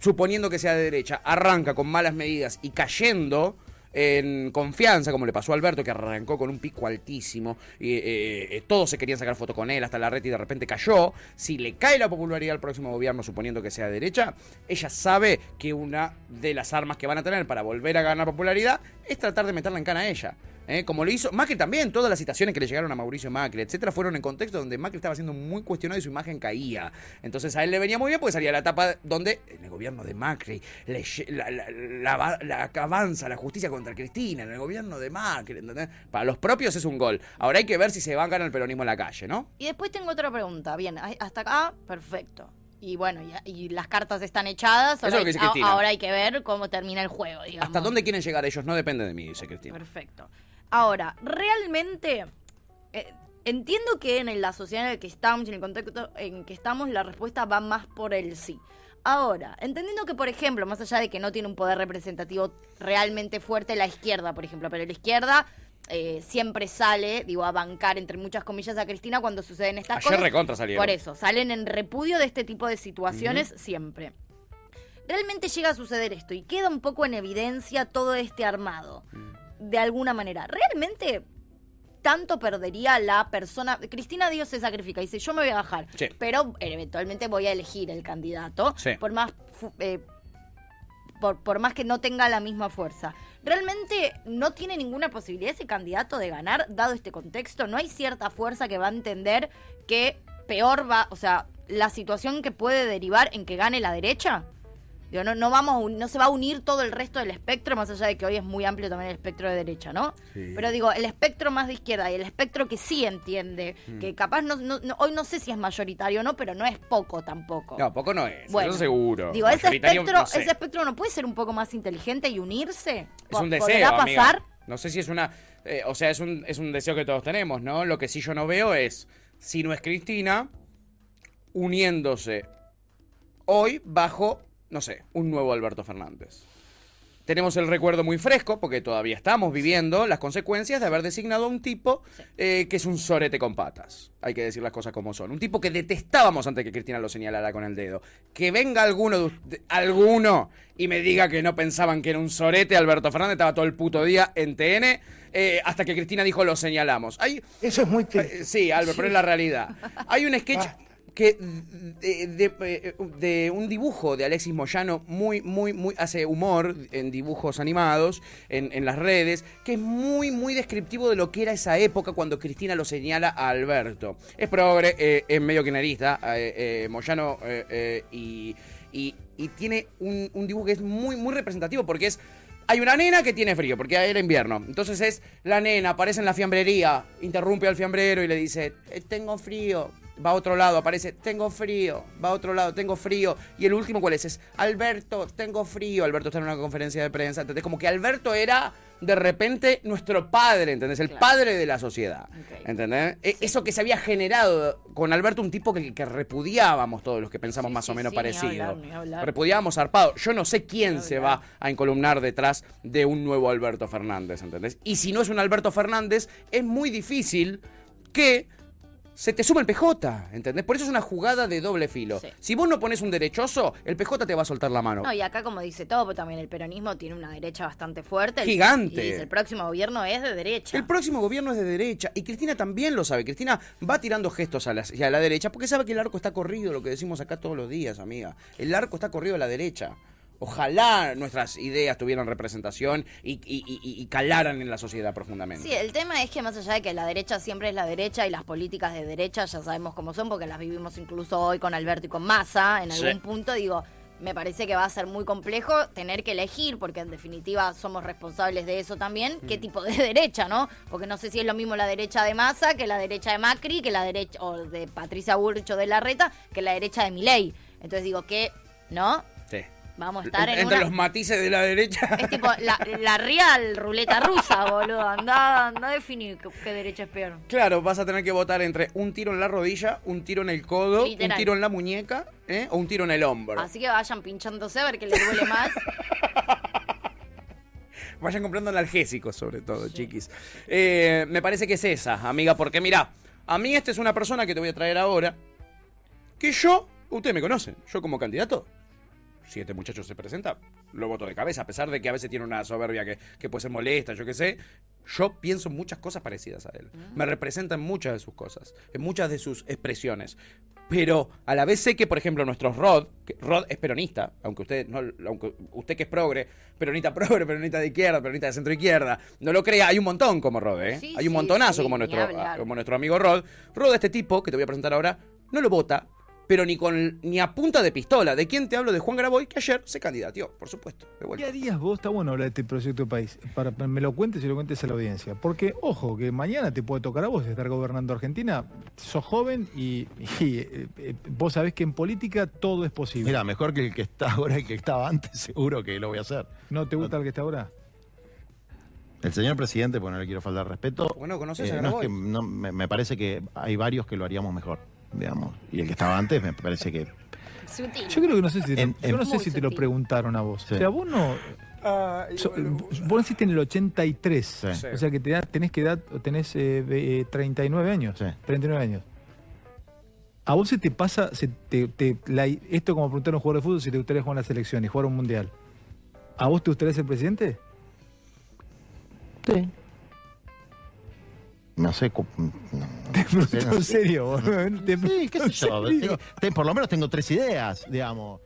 suponiendo que sea de derecha, arranca con malas medidas y cayendo en confianza, como le pasó a Alberto, que arrancó con un pico altísimo, y eh, eh, todos se querían sacar foto con él, hasta la red y de repente cayó. Si le cae la popularidad al próximo gobierno, suponiendo que sea de derecha, ella sabe que una de las armas que van a tener para volver a ganar popularidad es tratar de meterla en cana a ella. ¿Eh? Como lo hizo Macri también, todas las citaciones que le llegaron a Mauricio Macri, etcétera, fueron en contexto donde Macri estaba siendo muy cuestionado y su imagen caía. Entonces a él le venía muy bien porque salía la etapa donde en el gobierno de Macri le la, la- la- la- que avanza la justicia contra Cristina, en el gobierno de Macri, ¿entendés? Para los propios es un gol. Ahora hay que ver si se bancan el peronismo en la calle, ¿no? Y después tengo otra pregunta. Bien, hasta acá, perfecto. Y bueno, y, y las cartas están echadas. Eso es Ahora, lo que hay, dice Cristina. a- ahora hay que ver cómo termina el juego, digamos. ¿Hasta dónde quieren llegar ellos? No depende de mí, dice Cristina. Perfecto. Ahora, realmente eh, entiendo que en la sociedad en la que estamos, en el contexto en que estamos, la respuesta va más por el sí. Ahora, entendiendo que, por ejemplo, más allá de que no tiene un poder representativo realmente fuerte la izquierda, por ejemplo, pero la izquierda eh, siempre sale, digo, a bancar entre muchas comillas a Cristina cuando suceden estas Ayer cosas. recontra salieron. Por eso, salen en repudio de este tipo de situaciones siempre. Realmente llega a suceder esto y queda un poco en evidencia todo este armado. De alguna manera. Realmente tanto perdería la persona. Cristina Dios se sacrifica, dice, yo me voy a bajar, Sí. pero eventualmente voy a elegir el candidato, Sí. por más eh, por, por más que no tenga la misma fuerza. ¿Realmente no tiene ninguna posibilidad ese candidato de ganar, dado este contexto? ¿No hay cierta fuerza que va a entender que peor va, o sea, la situación que puede derivar en que gane la derecha? Digo, no, no, vamos, no se va a unir todo el resto del espectro, más allá de que hoy es muy amplio también el espectro de derecha, ¿no? Pero digo, el espectro más de izquierda y el espectro que sí entiende, Mm. que capaz no, no- no- hoy no sé si es mayoritario o no, pero no es poco tampoco. No, poco no es, Bueno, eso seguro. Digo, ese espectro, sé. ese espectro no puede ser un poco más inteligente y unirse. Es un ¿Podrá deseo, amiga. No sé si es una... eh, o sea, es un, es un deseo que todos tenemos, ¿no? Lo que sí yo no veo es, si no es Cristina, uniéndose hoy bajo, no sé, un nuevo Alberto Fernández. Tenemos el recuerdo muy fresco, porque todavía estamos viviendo las consecuencias de haber designado a un tipo eh, que es un sorete con patas. Hay que decir las cosas como son. Un tipo que detestábamos antes que Cristina lo señalara con el dedo. Que venga alguno, de, alguno y me diga que no pensaban que era un sorete Alberto Fernández, estaba todo el puto día en TN, eh, hasta que Cristina dijo lo señalamos. Hay, Eso es muy triste. eh, Sí, Albert, pero es la realidad. Hay un sketch que de, de- de un dibujo de Alexis Moyano muy, muy, muy, hace humor en dibujos animados, en, en las redes, que es muy, muy descriptivo de lo que era esa época cuando Cristina lo señala a Alberto. Es progre, eh, es medio kirchnerista, eh, eh, Moyano, eh, eh, y, y- tiene un, un dibujo que es muy, muy representativo porque es hay una nena que tiene frío, porque era invierno. Entonces es la nena, aparece en la fiambrería, interrumpe al fiambrero y le dice, "Eh, tengo frío. Va a otro lado, aparece, tengo frío. Va a otro lado, tengo frío. Y el último, ¿cuál es? Es, Alberto, tengo frío. Alberto está en una conferencia de prensa. ¿Entendés? Como que Alberto era, de repente, nuestro padre, ¿entendés? El Claro. padre de la sociedad. Ok. ¿Entendés? E- Eso que se había generado con Alberto, un tipo que, que repudiábamos todos los que pensamos Sí, más o menos ni parecido. hablar, ni hablar. Repudiábamos zarpado. Yo no sé quién se va a encolumnar detrás de un nuevo Alberto Fernández, ¿entendés? Y si no es un Alberto Fernández, es muy difícil que se te suma el PJ, ¿entendés? Por eso es una jugada de doble filo. Sí. Si vos no pones un derechoso, el PJ te va a soltar la mano. No, y acá como dice todo, pero también el peronismo tiene una derecha bastante fuerte. El- Gigante. Y dice, el próximo gobierno es de derecha. El próximo gobierno es de derecha y Cristina también lo sabe. Cristina va tirando gestos a la, hacia la derecha porque sabe que el arco está corrido, lo que decimos acá todos los días, amiga. El arco está corrido a la derecha. Ojalá nuestras ideas tuvieran representación y, y- y- y calaran en la sociedad profundamente. Sí, el tema es que más allá de que la derecha siempre es la derecha y las políticas de derecha ya sabemos cómo son porque las vivimos incluso hoy con Alberto y con Massa en Sí. algún punto, digo, me parece que va a ser muy complejo tener que elegir porque en definitiva somos responsables de eso también, Mm. qué tipo de (laughs) derecha, ¿no? Porque no sé si es lo mismo la derecha de Massa que la derecha de Macri, que la derecha o de Patricia Burcho de Larreta, que la derecha de Milei. Entonces digo que, ¿no? Vamos a estar en Entre una... los matices de la derecha. Es tipo la, la real ruleta rusa, (laughs) boludo. Anda, anda a definir qué, derecha es peor. Claro, vas a tener que votar entre un tiro en la rodilla, un tiro en el codo, Literal. un tiro en la muñeca ¿eh? o un tiro en el hombro. Así que vayan pinchándose a ver qué les duele más. (laughs) Vayan comprando analgésicos, sobre todo, chiquis. Eh, me parece que es esa, amiga, porque mira, a mí esta es una persona que te voy a traer ahora, que yo, ustedes me conocen, yo como candidato, si este muchacho se presenta, lo voto de cabeza, a pesar de que a veces tiene una soberbia que, que puede ser molesta, yo qué sé. Yo pienso muchas cosas parecidas a él. Me representan muchas de sus cosas, en muchas de sus expresiones. Pero a la vez sé que, por ejemplo, nuestro Rod, que Rod es peronista, aunque usted no, aunque usted que es progre, peronista progre, peronista de izquierda, peronista de centro izquierda, no lo crea, hay un montón como Rod, ¿eh? Sí, hay un montonazo sí, como nuestro, como nuestro amigo Rod. Rod, este tipo que te voy a presentar ahora, no lo vota, pero ni con ni a punta de pistola. ¿De quién te hablo? De Juan Graboy, que ayer se candidatió, por supuesto. De ¿Qué harías vos? Está bueno hablar de este proyecto de país. Para que me lo cuentes y lo cuentes a la audiencia. Porque, ojo, que mañana te puede tocar a vos estar gobernando Argentina. Sos joven y, y, eh, eh, vos sabés que en política todo es posible. Mira, mejor que el que está ahora y el que estaba antes, (laughs) seguro que lo voy a hacer. ¿No te gusta el que está ahora? El señor presidente, pues no le quiero faltar respeto. Bueno, ¿conoces a eh, no es Graboy? que no, me, me parece que hay varios que lo haríamos mejor, digamos. Y el que estaba antes me parece que. Sutil. Yo creo que no sé si te, En- yo en- no sé si te lo preguntaron a vos. Sí. O sea, vos no. so- vos naciste en el 83. Sí. O sea que te da- tenés que edad, tenés eh, ve- eh, 39 años. Sí. 39 años. ¿A vos se te pasa, se te, te- la- esto como preguntar a un jugador de fútbol si te gustaría jugar en la selección y jugar un mundial? ¿A vos te gustaría ser presidente? Sí. No sé. cu- no, Te pregunto no en sé. serio, boludo. Te Sí, qué sé yo. por lo menos tengo tres ideas, digamos.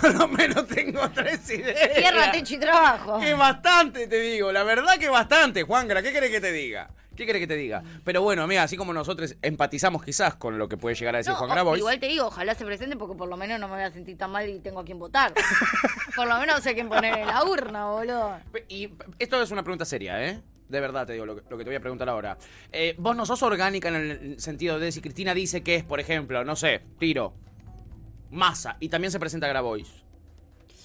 Por lo menos tengo tres ideas. Tierra, techo y trabajo. Que bastante, te digo. La verdad que bastante, Juangra. ¿Qué querés que te diga? ¿Qué querés que te diga? Pero bueno, amiga, así como nosotros empatizamos quizás con lo que puede llegar a decir No, Juan Grabois. igual te digo, ojalá se presente porque por lo menos no me voy a sentir tan mal y tengo a quien votar. (laughs) por lo menos sé quién poner en la urna, boludo. Y esto es una pregunta seria, ¿eh? De verdad te digo lo que, lo que te voy a preguntar ahora. Eh, vos no sos orgánica en el sentido de si Cristina dice que es, por ejemplo, no sé, tiro, masa, y también se presenta Grabois.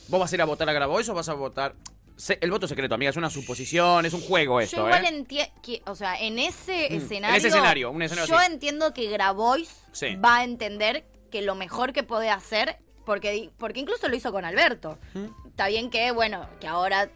¿Vos vas a ir a votar a Grabois o vas a votar...? Se- el voto secreto, amiga, es una suposición, es un juego esto, Yo igual ¿eh? entiendo, o sea, en ese Mm, en escenario. ese escenario, un escenario Yo así. entiendo que Grabois Sí. va a entender que lo mejor que puede hacer, porque, porque incluso lo hizo con Alberto. Está bien que, bueno, que ahora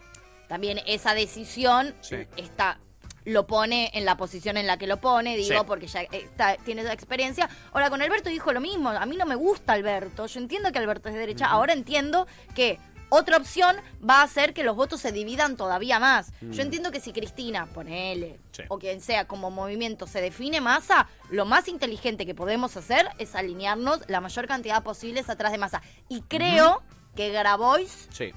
también esa decisión Sí. está lo pone en la posición en la que lo pone, digo, Sí. porque ya está, tiene esa experiencia. Ahora, con Alberto dijo lo mismo. A mí no me gusta Alberto. Yo entiendo que Alberto es de derecha. Ahora entiendo que otra opción va a hacer que los votos se dividan todavía más. Yo entiendo que si Cristina, ponele, Sí. o quien sea, como movimiento se define masa, lo más inteligente que podemos hacer es alinearnos la mayor cantidad posible atrás de masa. Y creo que Grabois Sí.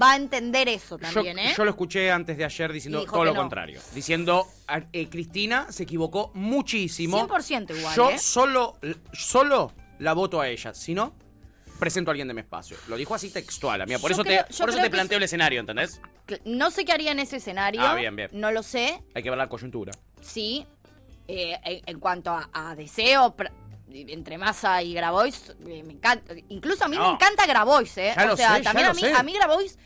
Va a entender eso también, yo, ¿eh? yo lo escuché antes de ayer diciendo todo lo no. contrario. Diciendo, eh, Cristina se equivocó muchísimo. 100% igual, Yo ¿eh? solo, solo la voto a ella. Si no, presento a alguien de mi espacio. Lo dijo así textual, amiga. Por Yo eso creo- te, por eso te planteo el escenario, ¿entendés? No sé qué haría en ese escenario. Ah, bien, bien. No lo sé. Hay que ver la coyuntura. Sí. Eh, en, cuanto a, a deseo entre Massa y Grabois, eh, me encanta. Incluso a mí No. me encanta Grabois, ¿eh? Ya o sea, sé, también a mí, sé. a mí Grabois,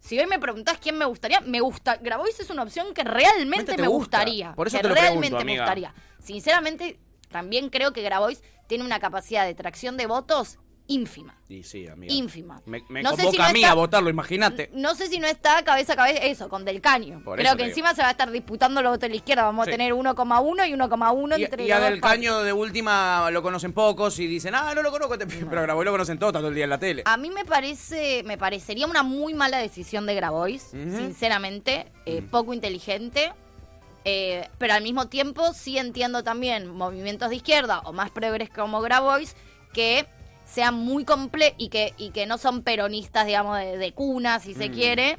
si hoy me preguntás quién me gustaría, me gusta. Grabois es una opción que realmente Te me gusta. gustaría. Por eso que te lo realmente pregunto, me amiga. gustaría. Sinceramente, también creo que Grabois tiene una capacidad de tracción de votos ínfima. Y sí, amiga. Ínfima. Me, me No sé convoca si no a mí está- a votarlo, imagínate. No sé si no está cabeza a cabeza eso, con Del Caño. Por Creo que encima se va a estar disputando los votos de la izquierda. Vamos Sí. a tener 1,1 y 1,1 Y, entre y a los Del Caño de última lo conocen pocos y dicen, ah, no lo conozco, este pibe", pero a Grabois lo conocen todos, todo el día en la tele. A mí me parece, me parecería una muy mala decisión de Grabois, sinceramente, eh, poco inteligente. eh, pero al mismo tiempo sí entiendo también movimientos de izquierda o más progres como Grabois que sean muy comple y que, y que no son peronistas, digamos, de, de cuna, si se Mm. quiere,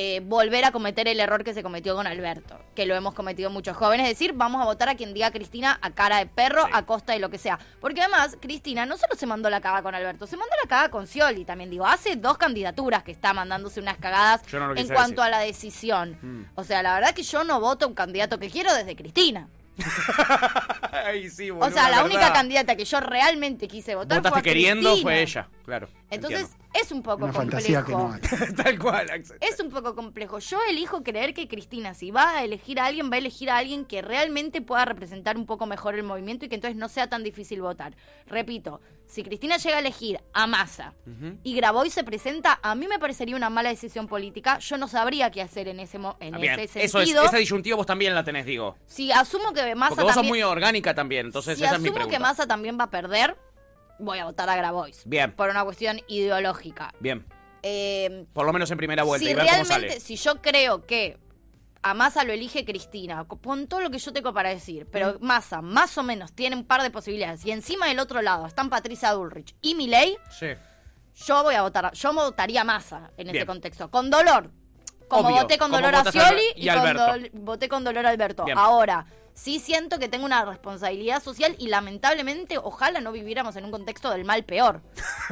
eh, volver a cometer el error que se cometió con Alberto, que lo hemos cometido muchos jóvenes, es decir, vamos a votar a quien diga Cristina a cara de perro, Sí. a costa de lo que sea. Porque además, Cristina no solo se mandó la caga con Alberto, se mandó la caga con Scioli también, digo, hace dos candidaturas que está mandándose unas cagadas no en cuanto decir. a la decisión. Mm. O sea, la verdad que yo no voto a un candidato que quiero desde Cristina. (laughs) Ay, sí, O sea, la única candidata que yo realmente quise votar fue Votaste a queriendo Cristina. fue ella, claro. Entonces, entiendo. es un poco Una complejo. fantasía que no hay. (laughs) Tal cual, Axel. Es un poco complejo. Yo elijo creer que Cristina, si va a elegir a alguien, va a elegir a alguien que realmente pueda representar un poco mejor el movimiento y que entonces no sea tan difícil votar. Repito, si Cristina llega a elegir a Massa y Grabois se presenta, a mí me parecería una mala decisión política. Yo no sabría qué hacer en ese, en Ah, ese eso es, sentido. esa disyuntiva vos también la tenés, digo. Si asumo que Massa Porque vos sos también... muy orgánica también, entonces si esa es mi asumo pregunta. que Massa también va a perder, voy a votar a Grabois. Bien. Por una cuestión ideológica. Bien, Eh, por lo menos en primera vuelta si y ver cómo realmente, sale. si yo creo que a Massa lo elige Cristina, con todo lo que yo tengo para decir, pero Mm. Massa más o menos tiene un par de posibilidades, y encima del otro lado están Patricia Bullrich y Milei, Sí. yo voy a votar, yo votaría Massa en ese contexto, con dolor. Como Obvio, voté con como dolor a votas a Scioli y y, con Alberto. dol- voté con dolor a Alberto. Bien. Ahora, sí siento que tengo una responsabilidad social y lamentablemente ojalá no viviéramos en un contexto del mal peor.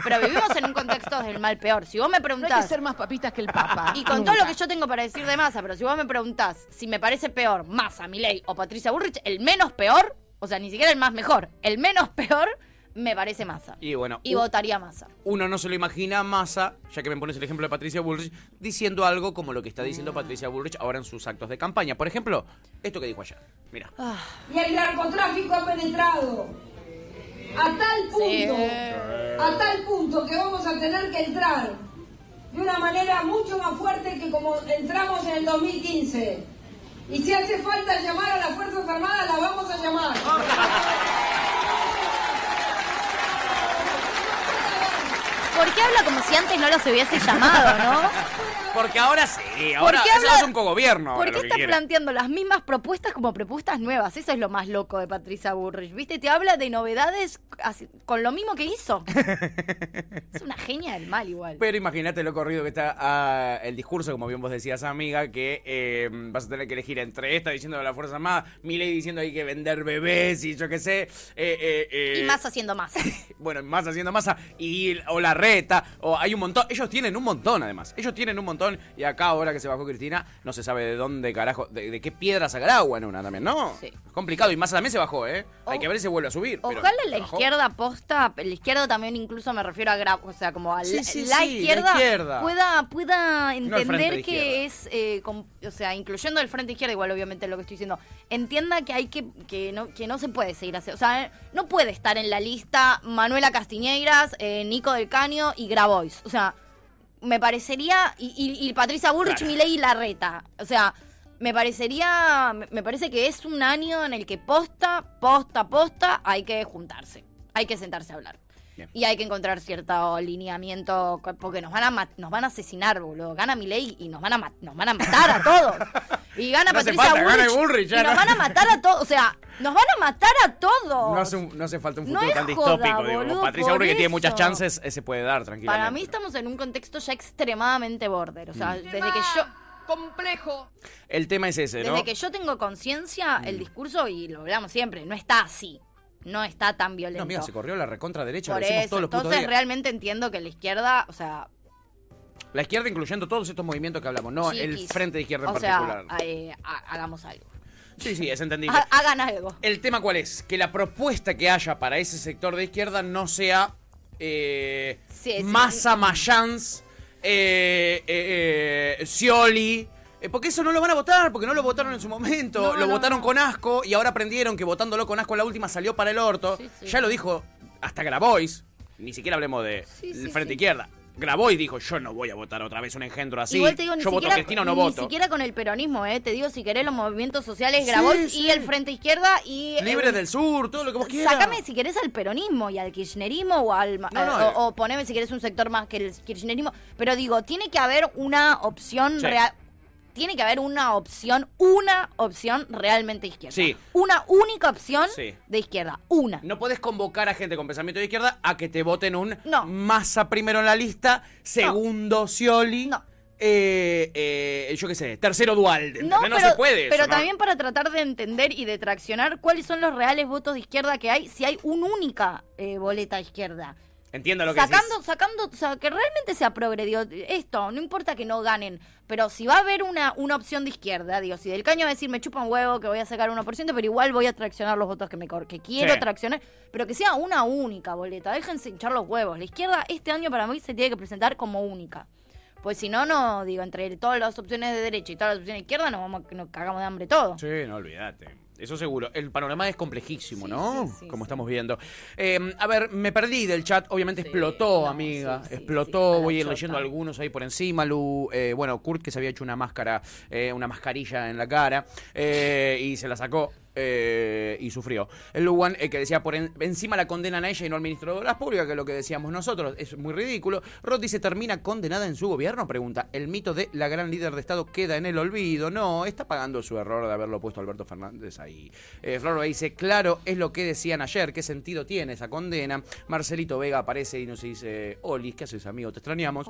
Pero vivimos en un contexto del mal peor. Si vos me No hay preguntás... que ser más papistas que el Papa. Y con todo lo que yo tengo para decir de Massa, pero si vos me preguntás si me parece peor Massa, Milei o Patricia Burrich, el menos peor, o sea, ni siquiera el más mejor, el menos peor me parece Massa. Y bueno, Y votaría Massa. uno no se lo imagina a Massa, ya que me pones el ejemplo de Patricia Bullrich, diciendo algo como lo que está diciendo Patricia Bullrich ahora en sus actos de campaña. Por ejemplo, esto que dijo ayer. Mira. Y el narcotráfico ha penetrado a tal punto, a tal punto que vamos a tener que entrar de una manera mucho más fuerte que como entramos en el 2015. Y si hace falta llamar a las Fuerzas Armadas, las vamos a llamar. ¿Por qué habla como si antes no los hubiese llamado, no? Porque ahora sí, ahora qué eso habla- es un cogobierno. ¿Por qué está planteando las mismas propuestas como propuestas nuevas? Eso es lo más loco de Patricia Bullrich. ¿Viste? Te habla de novedades así- con lo mismo que hizo. (laughs) es una genia del mal igual. Pero imagínate lo corrido que está ah, el discurso, como bien vos decías, amiga, que eh, vas a tener que elegir entre esta diciendo de la Fuerza Armada, Milei diciendo hay que vender bebés y yo qué sé. eh, eh, y más haciendo más. (laughs) bueno, más haciendo masa y o la reta o hay un montón, ellos tienen un montón además, ellos tienen un montón y acá ahora que se bajó Cristina no se sabe de dónde carajo, de, de qué piedra sacar agua en una también, ¿no? Sí. Es complicado y Massa también se bajó, ¿eh? Hay O- que ver si se vuelve a subir. Ojalá la bajó. izquierda posta, la izquierda también incluso me refiero a Gra- o sea, como a Sí, la, sí, la sí, la izquierda, pueda pueda entender de que es, eh, o sea, incluyendo el frente izquierda, igual obviamente lo que estoy diciendo, entienda que hay que que no que no se puede seguir así, o sea, no puede estar en la lista Manuela Castiñeiras, eh, Nico del Caño y Grabois, o sea, me parecería y, y- y Patricia Bullrich, Claro. Milei y Larreta, o sea. Me parecería, me- parece que es un año en el que posta, posta, posta, hay que juntarse. Hay que sentarse a hablar. Bien. Y hay que encontrar cierto alineamiento, co- porque nos van a ma- nos van a asesinar, boludo. Gana Milei y nos van a nos van a matar a todos. (laughs) Y gana No Patricia falta, gana Bullrich, y nos no. van a matar a todos, o sea, nos van a matar a todos. No hace, un- no hace falta un futuro tan joda, distópico, digo. boludo, Patricia Bullrich que tiene muchas chances, eh, se puede dar tranquilamente. Para mí estamos en un contexto ya extremadamente border, o sea, Mm. desde que yo complejo. El tema es ese, ¿no? Desde que yo tengo conciencia, el discurso, y lo hablamos siempre, no está así. No está tan violento. No, amiga, se corrió la recontra derecha, Por lo decimos eso, todos los putos entonces días. realmente entiendo que la izquierda, o sea, La izquierda incluyendo todos estos movimientos que hablamos, no el frente de izquierda en o sea, particular. eh, ha- hagamos algo. Sí, sí, es entendible. Ha- hagan algo. El tema cuál es? Que la propuesta que haya para ese sector de izquierda no sea eh, Sí, sí. Massa Mayans, eh, eh, eh, Scioli. eh, porque eso no lo van a votar, porque no lo votaron en su momento. No, lo no, votaron no. con asco y ahora aprendieron que votándolo con asco en la última salió para el orto. Ya lo dijo hasta Grabois. Ni siquiera hablemos de frente sí. Izquierda. Grabois dijo, yo no voy a votar otra vez un engendro así. Igual te digo, ni yo voto siquiera, Cristina o no ni voto. siquiera con el peronismo, ¿eh? Te digo, si querés los movimientos sociales, Sí, sí. y el Frente Izquierda y... Libre eh, del sur, todo lo que vos quieras. Sácame si querés al peronismo y al kirchnerismo o al No, no, eh, eh. o, o poneme si querés un sector más que el kirchnerismo, pero digo, tiene que haber una opción Sí. real tiene que haber una opción, una opción realmente izquierda. Sí. Una única opción Sí. de izquierda, una. No podés convocar a gente con pensamiento de izquierda a que te voten un No. Massa primero en la lista, segundo Scioli, No. eh, eh, yo qué sé, tercero Dualde. No, ¿entendés? pero, se puede. pero eso, ¿no? también para tratar de entender y de traccionar cuáles son los reales votos de izquierda que hay si hay una única eh, boleta izquierda. Entiendo lo que sacando, decís. sacando, o sea, que realmente sea progredió esto, no importa que no ganen, pero si va a haber una, una opción de izquierda, digo, si del caño va a decir me chupa un huevo que voy a sacar 1%, pero igual voy a traccionar los votos que me que quiero Sí. traccionar, pero que sea una única boleta, déjense hinchar los huevos. La izquierda este año para mí se tiene que presentar como única. Pues si no, no, digo, entre todas las opciones de derecha y todas las opciones de izquierda nos vamos nos cagamos de hambre todo. Sí, no olvídate. Eso seguro. El panorama es complejísimo, Sí, ¿no? sí, sí, Como estamos viendo. Eh, a ver, me perdí del chat. Obviamente explotó, no, amiga. explotó. Voy a ir leyendo algunos ahí por encima. Lu, eh, bueno, Kurt que se había hecho una máscara, eh, una mascarilla en la cara eh, y se la sacó. Eh, y sufrió. El Luwan eh, que decía por en- encima la condenan a ella y no al ministro de Obras Públicas, que es lo que decíamos nosotros, es muy ridículo. Rod dice, ¿termina condenada en su gobierno? Pregunta, ¿el mito de la gran líder de Estado queda en el olvido? No, está pagando su error de haberlo puesto Alberto Fernández ahí. Eh, Flor dice, claro, es lo que decían ayer, ¿qué sentido tiene esa condena? Marcelito Vega aparece y nos dice, Olis, ¿qué haces amigo? Te extrañamos.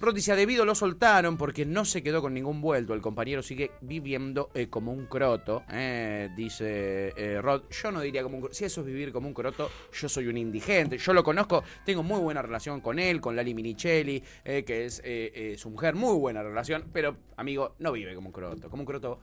Rod dice, a debido lo soltaron porque no se quedó con ningún vuelto. El compañero sigue viviendo eh, como un croto. eh, dice eh, Rod, yo no diría como un. Si eso es vivir como un croto, yo soy un indigente. Yo lo conozco, tengo muy buena relación con él, con Lali Minichelli, eh, que es eh, eh, su mujer, muy buena relación. Pero, amigo, no vive como un croto. Como un croto,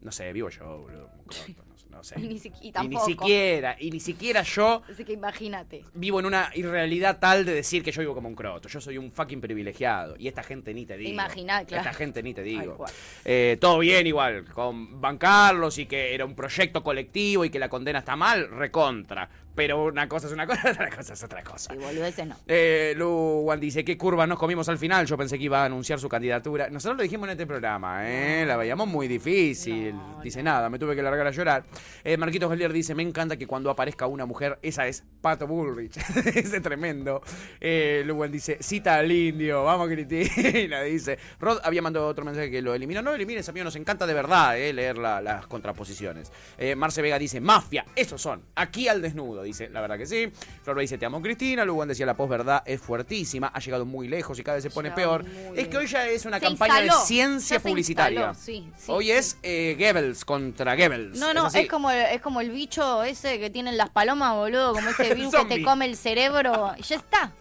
no sé, vivo yo, boludo. como un croto, no, no sé. (laughs) Y ni si- y ni tampoco. siquiera, y ni siquiera yo Así que imagínate. vivo en una irrealidad tal de decir que yo vivo como un croto. Yo soy un fucking privilegiado. Y esta gente ni te digo. Imaginá, claro. Esta gente ni te digo. Eh, todo bien igual, con bancarlos y que era un proyecto colectivo y que la condena está mal, recontra. Pero una cosa es una (laughs) cosa, otra cosa es otra cosa. Y boludeces no. Eh, Lu Wan dice, ¿qué curva nos comimos al final? Yo pensé que iba a anunciar su candidatura. Nosotros lo dijimos en este programa, ¿eh? La veíamos muy difícil. dice nada, me tuve que largar a llorar. Eh, Marquitos Galier dice, me encanta que cuando aparezca una mujer, esa es Pato Bullrich. (laughs) Ese tremendo. Eh, Luwen dice, cita al indio, vamos Cristina, (laughs) dice. Rod había mandado otro mensaje que lo eliminó. No elimines, amigo, nos encanta de verdad eh, leer la- las contraposiciones. Eh, Marce Vega dice, mafia, esos son, aquí al desnudo, dice, la verdad que sí. Flor dice, te amo Cristina. Luwen decía, la posverdad es fuertísima, ha llegado muy lejos y cada vez se pone peor. Es que hoy ya es una Se campaña instaló, de ciencia publicitaria. instaló, sí, sí, hoy sí. es eh, Goebbels contra Goebbels. No, no, así. es como, el, es como el bicho ese que tienen las palomas, boludo, como ese (laughs) virus que te come el cerebro. Y ya está.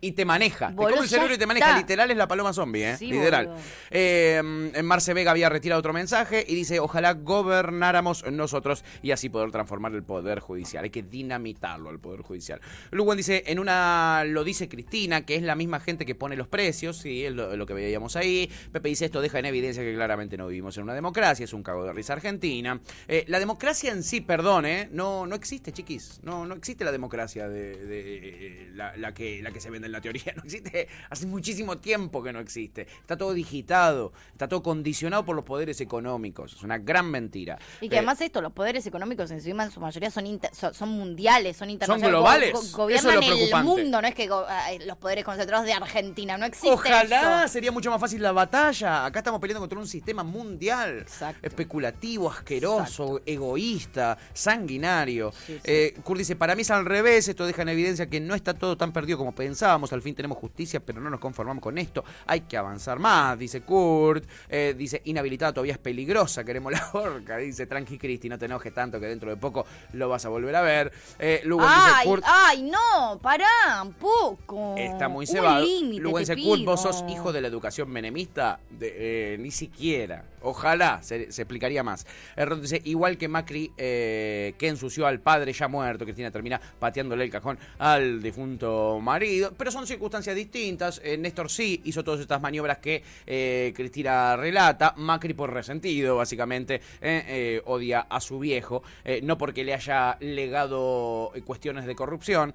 Y te maneja. Boludo, te come el cerebro y te maneja. está. Literal es la paloma zombie, ¿eh? Sí, Literal. Eh, en Marce Vega había retirado otro mensaje y dice: Ojalá gobernáramos nosotros y así poder transformar el poder judicial. Hay que dinamitarlo al poder judicial. Luego dice: En una lo dice Cristina, que es la misma gente que pone los precios, sí, es lo, lo que veíamos ahí. Pepe dice: Esto deja en evidencia que claramente no vivimos en una democracia, es un cago de risa argentina. Eh, la democracia en sí, perdón, ¿eh? No, no existe, chiquis. No, no existe la democracia de, de, eh, la, la que, la que se vende en la teoría. (laughs) No existe. Hace muchísimo tiempo que no existe. Está todo digitado, está todo condicionado por los poderes económicos. Es una gran mentira. Y que Eh, además esto, los poderes económicos encima en su mayoría son inter- son, son mundiales, son internacionales. globales. Go- Eso gobiernan es lo el mundo, no es que go- eh, los poderes concentrados de Argentina, no existe Ojalá eso. sería mucho más fácil la batalla. Acá estamos peleando contra un sistema mundial, Exacto. especulativo, asqueroso, egoísta, sanguinario. Sí, sí. Eh, Kurt dice, para mí es al revés, esto deja en evidencia que no está todo tan perdido como pensábamos, al fin tenemos justicia, pero no nos conformamos con esto, hay que avanzar más, dice Kurt. Eh, dice, inhabilitada todavía es peligrosa, queremos la horca, dice, tranqui Cristi, no te enojes tanto que dentro de poco lo vas a volver a ver. Eh, Lugo dice, Ay, Kurt... ay, no, pará un poco. Está muy cebado. te dice, Kurt, vos sos hijo de la educación menemista. De- eh, ni siquiera. Ojalá se, explicaría más. Rod dice, igual que Macri, eh, que ensució al padre ya muerto, Cristina termina pateándole el cajón al difunto marido. Pero son circunstancias distintas. Eh, Néstor sí hizo todas estas maniobras que eh, Cristina relata. Macri por resentido, básicamente, eh, odia a su viejo. no porque le haya legado cuestiones de corrupción.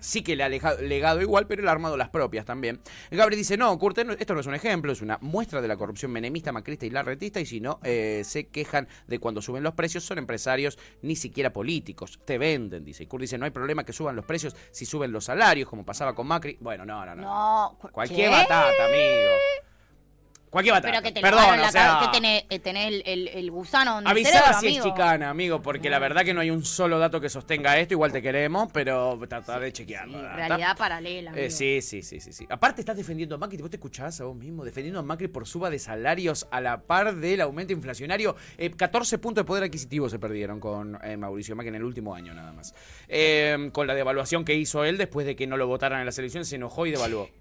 sí que le ha legado igual, pero él ha armado las propias también. Gabriel dice, no, Kurt, no- esto no es un ejemplo, es una muestra de la corrupción menemista, macrista y y si no, eh, se quejan de cuando suben los precios, son empresarios, ni siquiera políticos, te venden, dice. Y Kurt dice, no hay problema que suban los precios si suben los salarios, como pasaba con Macri. Bueno, no, no, no. No, cu- Cualquier ¿qué? batata, amigo. Cualquier batata. Pero que te Perdón, la o sea, cabeza, que tenés, eh, tenés el, el- el gusano el Avisá cerebro, si es chicana, amigo, porque la verdad que no hay un solo dato que sostenga esto. Igual te queremos, pero trata de chequearlo. Sí, realidad paralela, Eh, sí, sí, sí, sí, sí. Aparte estás defendiendo a Macri, vos te escuchás a vos mismo, defendiendo a Macri por suba de salarios a la par del aumento inflacionario. Eh, 14 puntos de poder adquisitivo se perdieron con eh, Mauricio Macri en el último año nada más. Eh, con la devaluación que hizo él después de que no lo votaran en las elecciones, se enojó y devaluó. (laughs)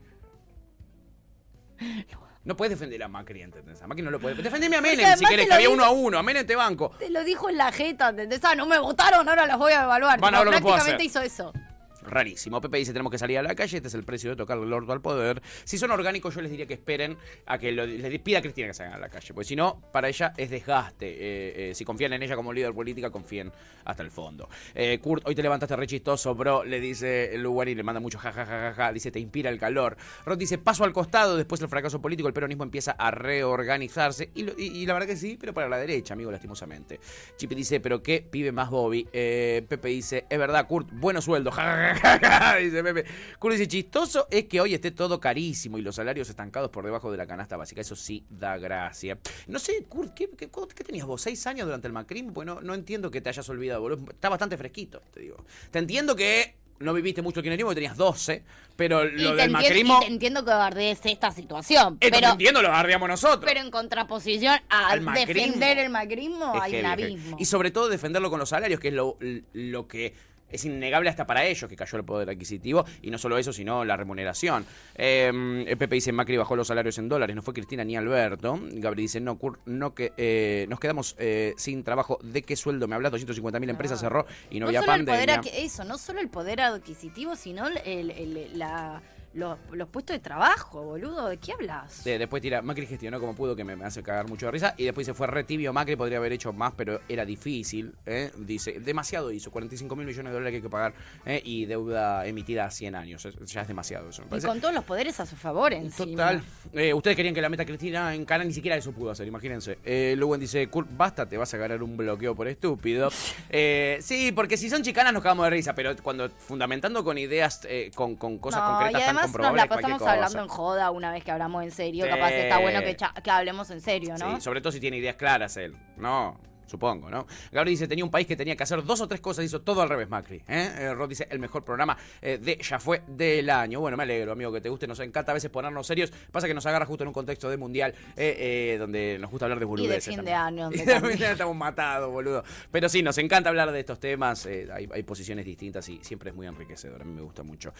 No puedes defender a Macri, ¿entendés? A Macri no lo puedes. Defendeme a Menem si querés, que había uno a uno. A Menem te banco. Te lo dijo en la jeta, ¿entendés? Ah, no me votaron, ahora los voy a evaluar. Prácticamente hizo eso. Rarísimo. Pepe dice, tenemos que salir a la calle, este es el precio de tocar el orto al poder. Si son orgánicos, yo les diría que esperen a que lo- les pida a Cristina que salgan a la calle, porque si no, para ella es desgaste. Eh, eh, si confían en ella como líder política, confíen hasta el fondo. Eh, Kurt, hoy te levantaste re chistoso, bro, le dice Lugar y le manda mucho jajajaja, dice, te inspira el calor. Rod dice, paso al costado, después del fracaso político, el peronismo empieza a reorganizarse. Y, la verdad que sí, pero para la derecha, amigo, lastimosamente. Chipi dice, pero qué pibe más Bobby. Pepe dice, es verdad, Kurt, bueno sueldo. jajajaja, (laughs) dice Pepe. Kurt dice, chistoso es que hoy esté todo carísimo y los salarios estancados por debajo de la canasta básica. Eso sí da gracia. No sé, Kurt, ¿qué, qué, qué tenías vos? ¿Seis años durante el macrismo? Pues no, no entiendo que te hayas olvidado, boludo. Está bastante fresquito, te digo. Te entiendo que no viviste mucho el kirchnerismo, que tenías 12, pero Y lo te del entien- macrismo... y te entiendo que bardees esta situación. Esto te pero, entiendo, lo bardeamos nosotros. pero en contraposición a Al macrismo. defender el macrismo Es hay un heavy. abismo. Y sobre todo defenderlo con los salarios, que es lo, lo que es innegable hasta para ellos, que cayó el poder adquisitivo. Y no solo eso, sino la remuneración. Eh, Pepe dice, Macri bajó los salarios en dólares, no fue Cristina ni Alberto. Gabriel dice, no, no que eh, nos quedamos eh, sin trabajo. ¿De qué sueldo me hablas? 250 mil empresas cerró y no, no había pandemia. eso, no solo el poder adquisitivo, sino el- el- el- la, los, los puestos de trabajo, boludo. ¿De qué hablas? De- después tira, Macri gestionó como pudo, que me, me hace cagar mucho de risa. Y después se fue re tibio. Macri podría haber hecho más, pero era difícil. ¿eh? Dice, demasiado hizo, 45 mil millones de dólares que hay que pagar. ¿eh? Y deuda emitida a 100 años. Es- ya es demasiado eso. me Y parece. con todos los poderes a su favor encima. Total. Eh, ustedes querían que la meta Cristina en Cana, ni siquiera eso pudo hacer, imagínense. Eh, Luen dice, basta, te vas a ganar un bloqueo por estúpido. (laughs) Eh, sí, porque si son chicanas nos cagamos de risa, pero cuando fundamentando con ideas, eh, con, con cosas no, concretas y tan además nos la pasamos hablando en joda una vez que hablamos en serio. Sí. Capaz está bueno que, que hablemos en serio, ¿no? Sí, sobre todo si tiene ideas claras él. No, supongo, ¿no? Gabriel dice, tenía un país que tenía que hacer dos o tres cosas, hizo todo al revés, Macri. ¿eh? Eh, Rod dice, el mejor programa eh, de ya fue del año. Bueno, me alegro, amigo, que te guste. Nos encanta a veces ponernos serios. Pasa que nos agarra justo en un contexto de mundial eh, donde nos gusta hablar de boludeces. fin de también. año, (laughs) Y de fin de año estamos matados, boludo. Pero sí, nos encanta hablar de estos temas. hay, hay posiciones distintas y siempre es muy enriquecedor. A mí me gusta mucho.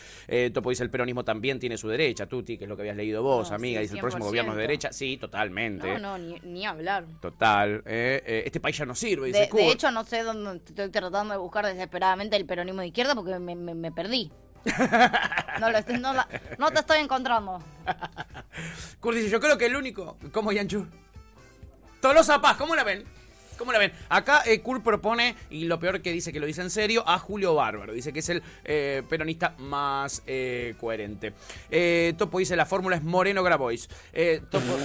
Topo dice, el peronismo también tiene su derecha. Tuti, que es lo que habías leído vos, No, amiga. sí, dice, el próximo gobierno es de 100%. derecha. Sí, totalmente. No, no, ni, ni hablar. Total. este país ya no sirve, De, hecho, no sé dónde estoy tratando de buscar desesperadamente el peronismo de izquierda porque me, me- me perdí. (laughs) No, lo estoy- no la- no te estoy encontrando. Kurt dice, yo creo que el único... ¿Cómo, Yanchu? Tolosa Paz, ¿cómo la ven? ¿Cómo la ven? Acá eh, Kurt propone, y lo peor que dice que lo dice en serio, a Julio Bárbaro. Dice que es el eh, peronista más eh, coherente. Eh, Topo dice, la fórmula es Moreno Grabois. Eh, Topo,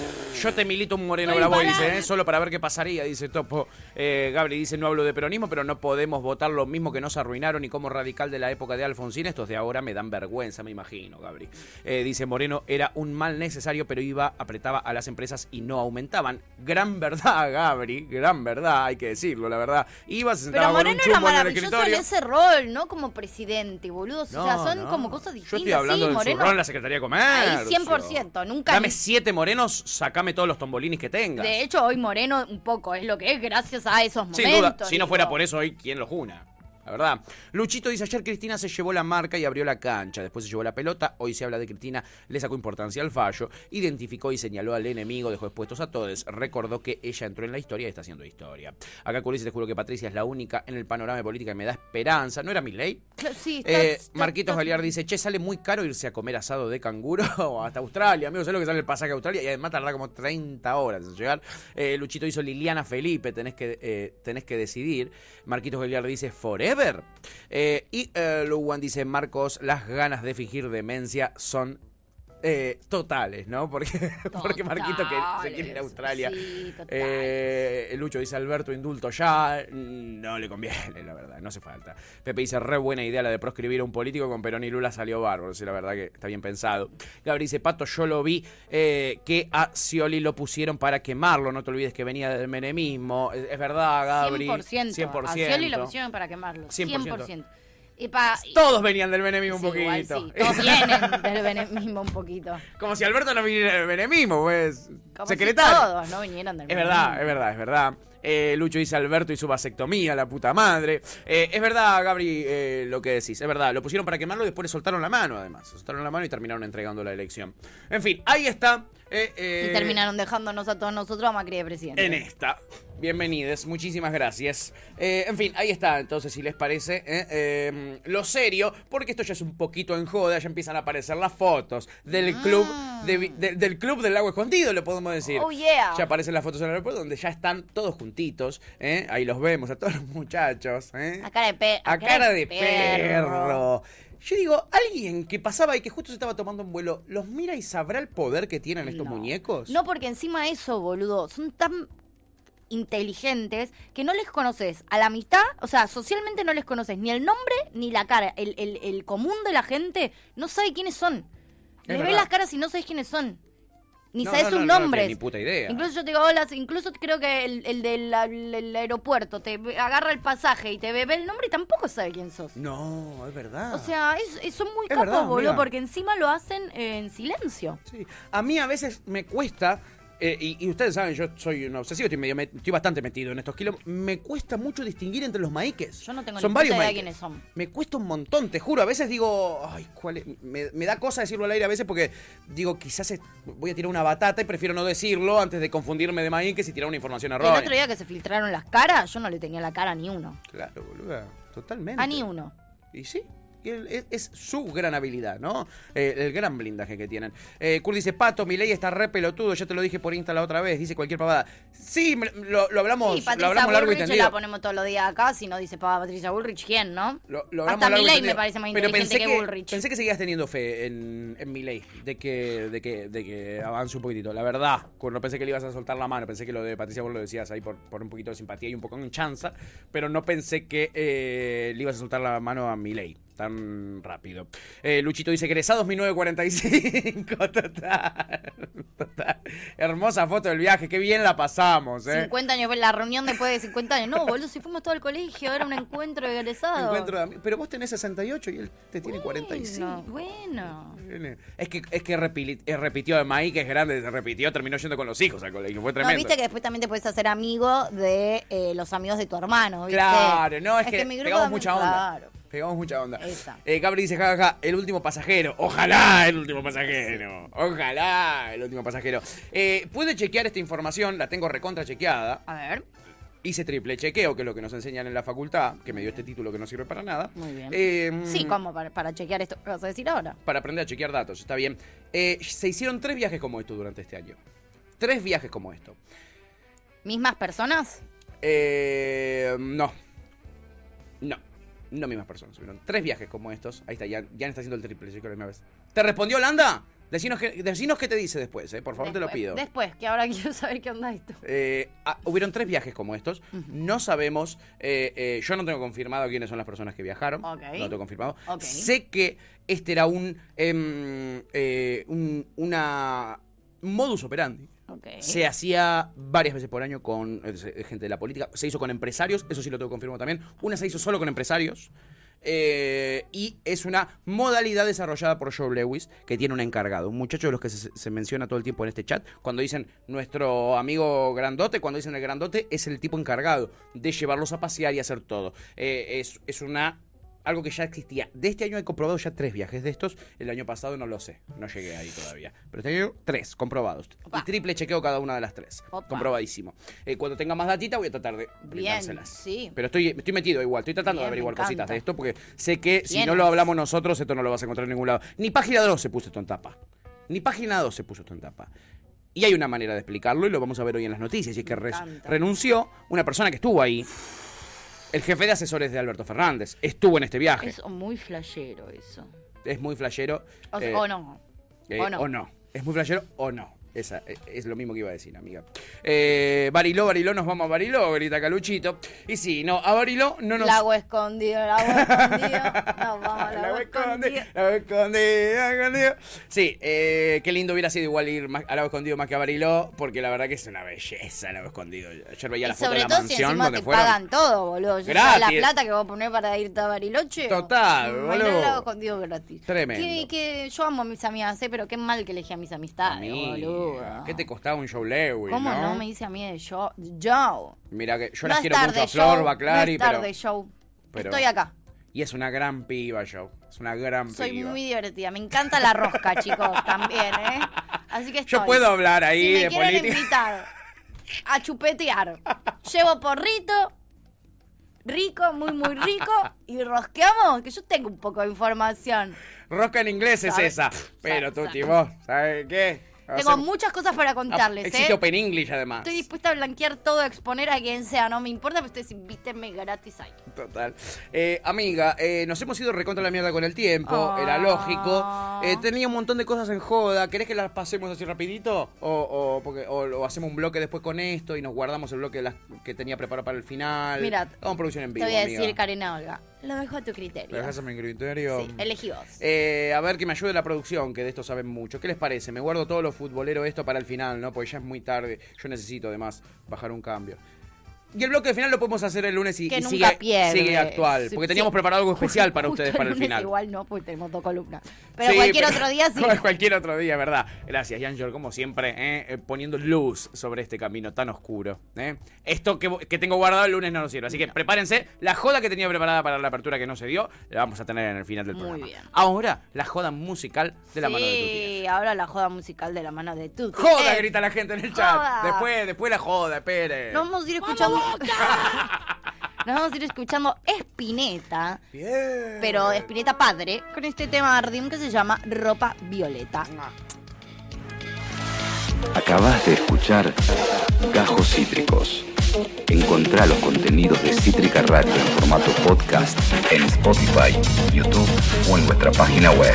yo te milito un Moreno Grabois, eh, solo para ver qué pasaría, dice Topo. Eh, Gabri dice, no hablo de peronismo, pero no podemos votar lo mismo que nos arruinaron y como radical de la época de Alfonsín. Estos de ahora me dan vergüenza, me imagino, Gabri. Eh, dice, Moreno era un mal necesario, pero iba, apretaba a las empresas y no aumentaban. Gran verdad, Gabri, gran verdad, hay que decirlo, la verdad. Iba, se Pero sentaba con un Moreno era en maravilloso en escritorio. ese rol, ¿no? Como presidente, boludo. o sea, No, son no. como cosas distintas. Yo estoy hablando sí, de Moreno. su rol en la Secretaría de Comercio. Ahí 100%, nunca Dame siete morenos, sacame todos los tombolinis que tengas. De hecho, hoy Moreno un poco es lo que es gracias a esos momentos. Sin duda, si no fuera por eso hoy, ¿quién lo juna? La verdad. Luchito dice, ayer Cristina se llevó la marca y abrió la cancha. Después se llevó la pelota. Hoy se habla de Cristina, le sacó importancia al fallo. Identificó y señaló al enemigo, dejó expuestos a todos. Recordó que ella entró en la historia y está haciendo historia. Acá Curi dice, te juro que Patricia es la única en el panorama de política que me da esperanza. ¿No era mi ley? Sí, está- Eh, está- Marquitos está- Galear dice, che, sale muy caro irse a comer asado de canguro (laughs) hasta Australia. Amigo, ¿sabes lo que sale el pasaje a Australia? Y además tarda como 30 horas en llegar. Eh, Luchito hizo Liliana Felipe, tenés que, eh, tenés que decidir. Marquitos Galear dice, forever. Eh, y eh, dice, Marcos, las ganas de fingir demencia son... eh, totales, ¿no? Porque, (laughs) porque Marquito que se quiere ir a Australia. sí. Eh, Lucho dice Alberto indulto ya. No le conviene, la verdad, no hace falta. Pepe dice re buena idea la de proscribir a un político con Perón y Lula salió bárbaro. Sí, la verdad que está bien pensado. Gabriel dice Pato, yo lo vi eh, que a Scioli lo pusieron para quemarlo. No te olvides que venía del menemismo. Es, es verdad, Gabri. 100%. 100%. A Scioli lo pusieron para quemarlo. 100%. 100%. Y pa- y- Todos venían del menemismo un igual poquito. sí, todos vienen (laughs) del benemismo un poquito. Como si Alberto no viniera del menemismo, pues. Como Secretario. si todos no vinieran del Es verdad, benemismo. es verdad, es verdad. Eh, Lucho dice Alberto y su vasectomía, la puta madre. Eh, es verdad, Gabri, eh, lo que decís. Es verdad, lo pusieron para quemarlo y después le soltaron la mano, además. Soltaron la mano y terminaron entregando la elección. En fin, ahí está. Eh, eh, Y terminaron dejándonos a todos nosotros a Macri de presidente. en esta. Bienvenidos, muchísimas gracias. Eh, en fin, ahí está, entonces, si les parece, eh, eh, lo serio, porque esto ya es un poquito en joda, ya empiezan a aparecer las fotos del club de vi- de- del club del lago escondido, le podemos decir. Oh, yeah. Ya aparecen las fotos en el aeropuerto donde ya están todos juntitos, eh, ahí los vemos, a todos los muchachos. eh. A cara de pe- A cara de perro. Yo digo, alguien que pasaba y que justo se estaba tomando un vuelo, ¿los mira y sabrá el poder que tienen estos No. muñecos? No, porque encima de eso, boludo, son tan inteligentes que no les conoces a la mitad, o sea, socialmente no les conoces ni el nombre ni la cara. El, el- el común de la gente no sabe quiénes son. Les ves verdad. las caras y no sabes quiénes son. Ni No, sabes no, sus no, no, no nombres. ni puta idea. Incluso yo te digo, hola, incluso creo que el, el del el- el aeropuerto te agarra el pasaje y te ve, el nombre y tampoco sabe quién sos. No, es verdad. O sea, es- es- son muy Es capos, verdad, boludo, porque encima lo hacen eh, en silencio. Sí. A mí a veces me cuesta, eh, y, y ustedes saben, yo soy un obsesivo, estoy, medio estoy bastante metido en estos kilos, me cuesta mucho distinguir entre los maíques. Yo no tengo son ni varios idea maíques. quiénes son. Me cuesta un montón, te juro. A veces digo, ay, ¿cuál es? Me, me da cosa decirlo al aire a veces porque digo, quizás es- voy a tirar una batata y prefiero no decirlo antes de confundirme de maíques y tirar una información El errónea. otro día que se filtraron las caras, yo no le tenía la cara a ni uno. Claro, boluda, totalmente. A ni uno. Y sí, el- es, es su gran habilidad, ¿no? Eh, el gran blindaje que tienen. Eh, Kurt dice, Pato, mi ley está re pelotudo, ya te lo dije por Insta la otra vez, dice cualquier pavada. Sí, lo, lo hablamos, Sí, lo Patricia hablamos largo y tendido. la ponemos todos los días acá. Si no dice pa- Patricia Bullrich, ¿quién, no? Lo, lo hablamos Hasta Milei me parece más Pero inteligente pensé que, Bullrich. Pensé que seguías teniendo fe en, en Milei, de que, de, que, de que avance un poquitito. La verdad, cuando pensé que le ibas a soltar la mano, pensé que lo de Patricia vos lo decías ahí por, por un poquito de simpatía y un poco en chanza, pero no pensé que eh, le ibas a soltar la mano a Milei tan rápido. Eh, Luchito dice, egresados 1945, (laughs) total, total. Hermosa foto del viaje, qué bien la pasamos, ¿eh? 50 años, la reunión después de 50 años. No, boludo, si fuimos todo al colegio, era un encuentro de egresados. Encuentro de ami- Pero vos tenés 68 y él te tiene 45. Bueno, bueno. Es que, es que eh, repitió de Maí, que es grande, se repitió, terminó yendo con los hijos al colegio. Fue No, tremendo. viste que después también te puedes hacer amigo de eh, los amigos de tu hermano, ¿viste? Claro, no, es, que, mi grupo pegamos mucha onda. Claro. Pegamos mucha onda. Esa. Eh, dice, jajaja, el último pasajero. Ojalá el último pasajero. Ojalá el último pasajero. Eh, pude chequear esta información, la tengo recontra chequeada. A ver, Hice triple chequeo, que es lo que nos enseñan en la facultad, que me dio este título que no sirve para nada. muy bien. Eh, sí, ¿cómo? Para, para chequear esto que vas a decir ahora. para aprender a chequear datos, está bien. Eh, se hicieron tres viajes como esto durante este año. Tres viajes como esto. ¿Mismas personas? Eh, no. No. No mismas personas. Hubieron tres viajes como estos. Ahí está, ya, ya está haciendo el triple la misma vez. ¿Te respondió Holanda? Decinos qué, decinos qué te dice después, eh. Por favor, te lo pido. Después, que ahora (laughs) quiero saber qué onda esto. Eh, ah, hubieron tres viajes como estos. No sabemos. eh, yo no tengo confirmado quiénes son las personas que viajaron. No tengo confirmado. Sé que este era un, em, un una modus operandi. Se hacía varias veces por año con eh, gente de la política. Se hizo con empresarios, eso sí lo tengo confirmado también. Una se hizo solo con empresarios. eh, y es una modalidad desarrollada por Joe Lewis, que tiene un encargado, un muchacho de los que se, menciona todo el tiempo en este chat. Cuando dicen nuestro amigo grandote, cuando dicen el grandote, es el tipo encargado de llevarlos a pasear y hacer todo. Eh, es, es una algo que ya existía. De este año he comprobado ya tres viajes de estos. El año pasado no lo sé. No llegué ahí todavía. Pero este año tres comprobados. Opa. Y triple chequeo cada una de las tres. Opa. Comprobadísimo. Eh, cuando tenga más datita voy a tratar de brindárselas. sí. Pero estoy, estoy metido igual. Estoy tratando Bien, de averiguar cositas de esto porque sé que si no lo hablamos nosotros, esto no lo vas a encontrar en ningún lado. Ni página 2 se puso esto en tapa. Ni página 2 se puso esto en tapa. Y hay una manera de explicarlo y lo vamos a ver hoy en las noticias. Y es que renunció una persona que estuvo ahí. El jefe de asesores de Alberto Fernández estuvo en este viaje. Es muy flashero eso. Es muy flashero. O, eh, o no. eh, o no. Es muy flashero o no. Esa, eh, es lo mismo que iba a decir, amiga. Eh, Bariló, Bariló, nos vamos a Bariló, grita Caluchito. Y sí, no, a Bariló no nos... Lago escondido, lago escondido. Nos vamos lago (laughs) a esconder, escondido. la voy a esconder, la voy a esconder. Sí, eh, qué lindo hubiera sido igual ir más, al lago escondido más que a Bariló, porque la verdad que es una belleza el lago escondido. Ayer veía Y la foto de la todo si mansión encima donde te fueron. pagan todo, boludo. Yo la plata que voy a poner para irte a Bariloche. Total, Bailar boludo. lago escondido gratis. Tremendo. Que, que yo amo a mis amigas, ¿eh? pero qué mal que elegí a mis amistades, boludo. ¿Qué te costaba un show Lewis, ¿Cómo no? no? me dice a mí de show? Joe. Mira que yo no las quiero mucho a Flor, Baclari, no es pero... tarde pero- Estoy acá. Y es una gran piba, Joe. Es una gran Soy piba. muy divertida. Me encanta la rosca, (laughs) chicos, también, ¿eh? Así que Yo estoy. puedo hablar ahí si me de quieren política. invitar a chupetear, llevo porrito, rico, muy, muy rico, (laughs) y rosqueamos, que yo tengo un poco de información. Rosca en inglés es esa. Pero tú, vos, ¿sabes qué? Tengo muchas cosas para contarles, Existe ¿eh? Open English además. Estoy dispuesta a blanquear todo, a exponer a quien sea, no me importa, pero ustedes invítenme gratis ahí. Total. Eh, amiga, eh, nos hemos ido recontra la mierda con el tiempo, Ah. era lógico. Eh, tenía un montón de cosas en joda. ¿Querés que las pasemos así rapidito? O, o, porque, o, o hacemos un bloque después con esto y nos guardamos el bloque de las que tenía preparado para el final. Mira, Vamos a producción en vivo, Te voy a amiga. decir, Karina Olga, lo dejo a tu criterio. ¿Me dejas a mi criterio? Sí, elegí vos. Eh, a ver que me ayude la producción, que de esto saben mucho. ¿Qué les parece? Me guardo todo lo futbolero esto para el final, ¿no? Porque ya es muy tarde. Yo necesito además bajar un cambio. Y el bloque de final lo podemos hacer el lunes y, que y nunca sigue, pierde. sigue actual. Porque sí. teníamos preparado algo especial para ustedes para el final. Igual no, porque tenemos dos columnas. Pero Sí, cualquier pero- otro día sí. (laughs) cualquier otro día, ¿verdad? Gracias, Yanger, como siempre, ¿eh? Eh, poniendo luz sobre este camino tan oscuro. ¿eh? Esto que, que tengo guardado el lunes no nos sirve. Así que prepárense. La joda que tenía preparada para la apertura que no se dio, la vamos a tener en el final del Muy programa. bien. Ahora, la joda musical de la mano de tu tía. Sí, ahora la joda musical de la mano de Tuti. Joda, Eh, grita la gente en el chat. joda. Después, después la joda, espere. Nos vamos a ir escuchando. Nos vamos a ir escuchando Spinetta, pero Spinetta padre, con este tema Ardim que se llama Ropa Violeta. Acabas de escuchar Gajos Cítricos. Encontrá los contenidos de Cítrica Radio en formato podcast en Spotify, YouTube o en nuestra página web.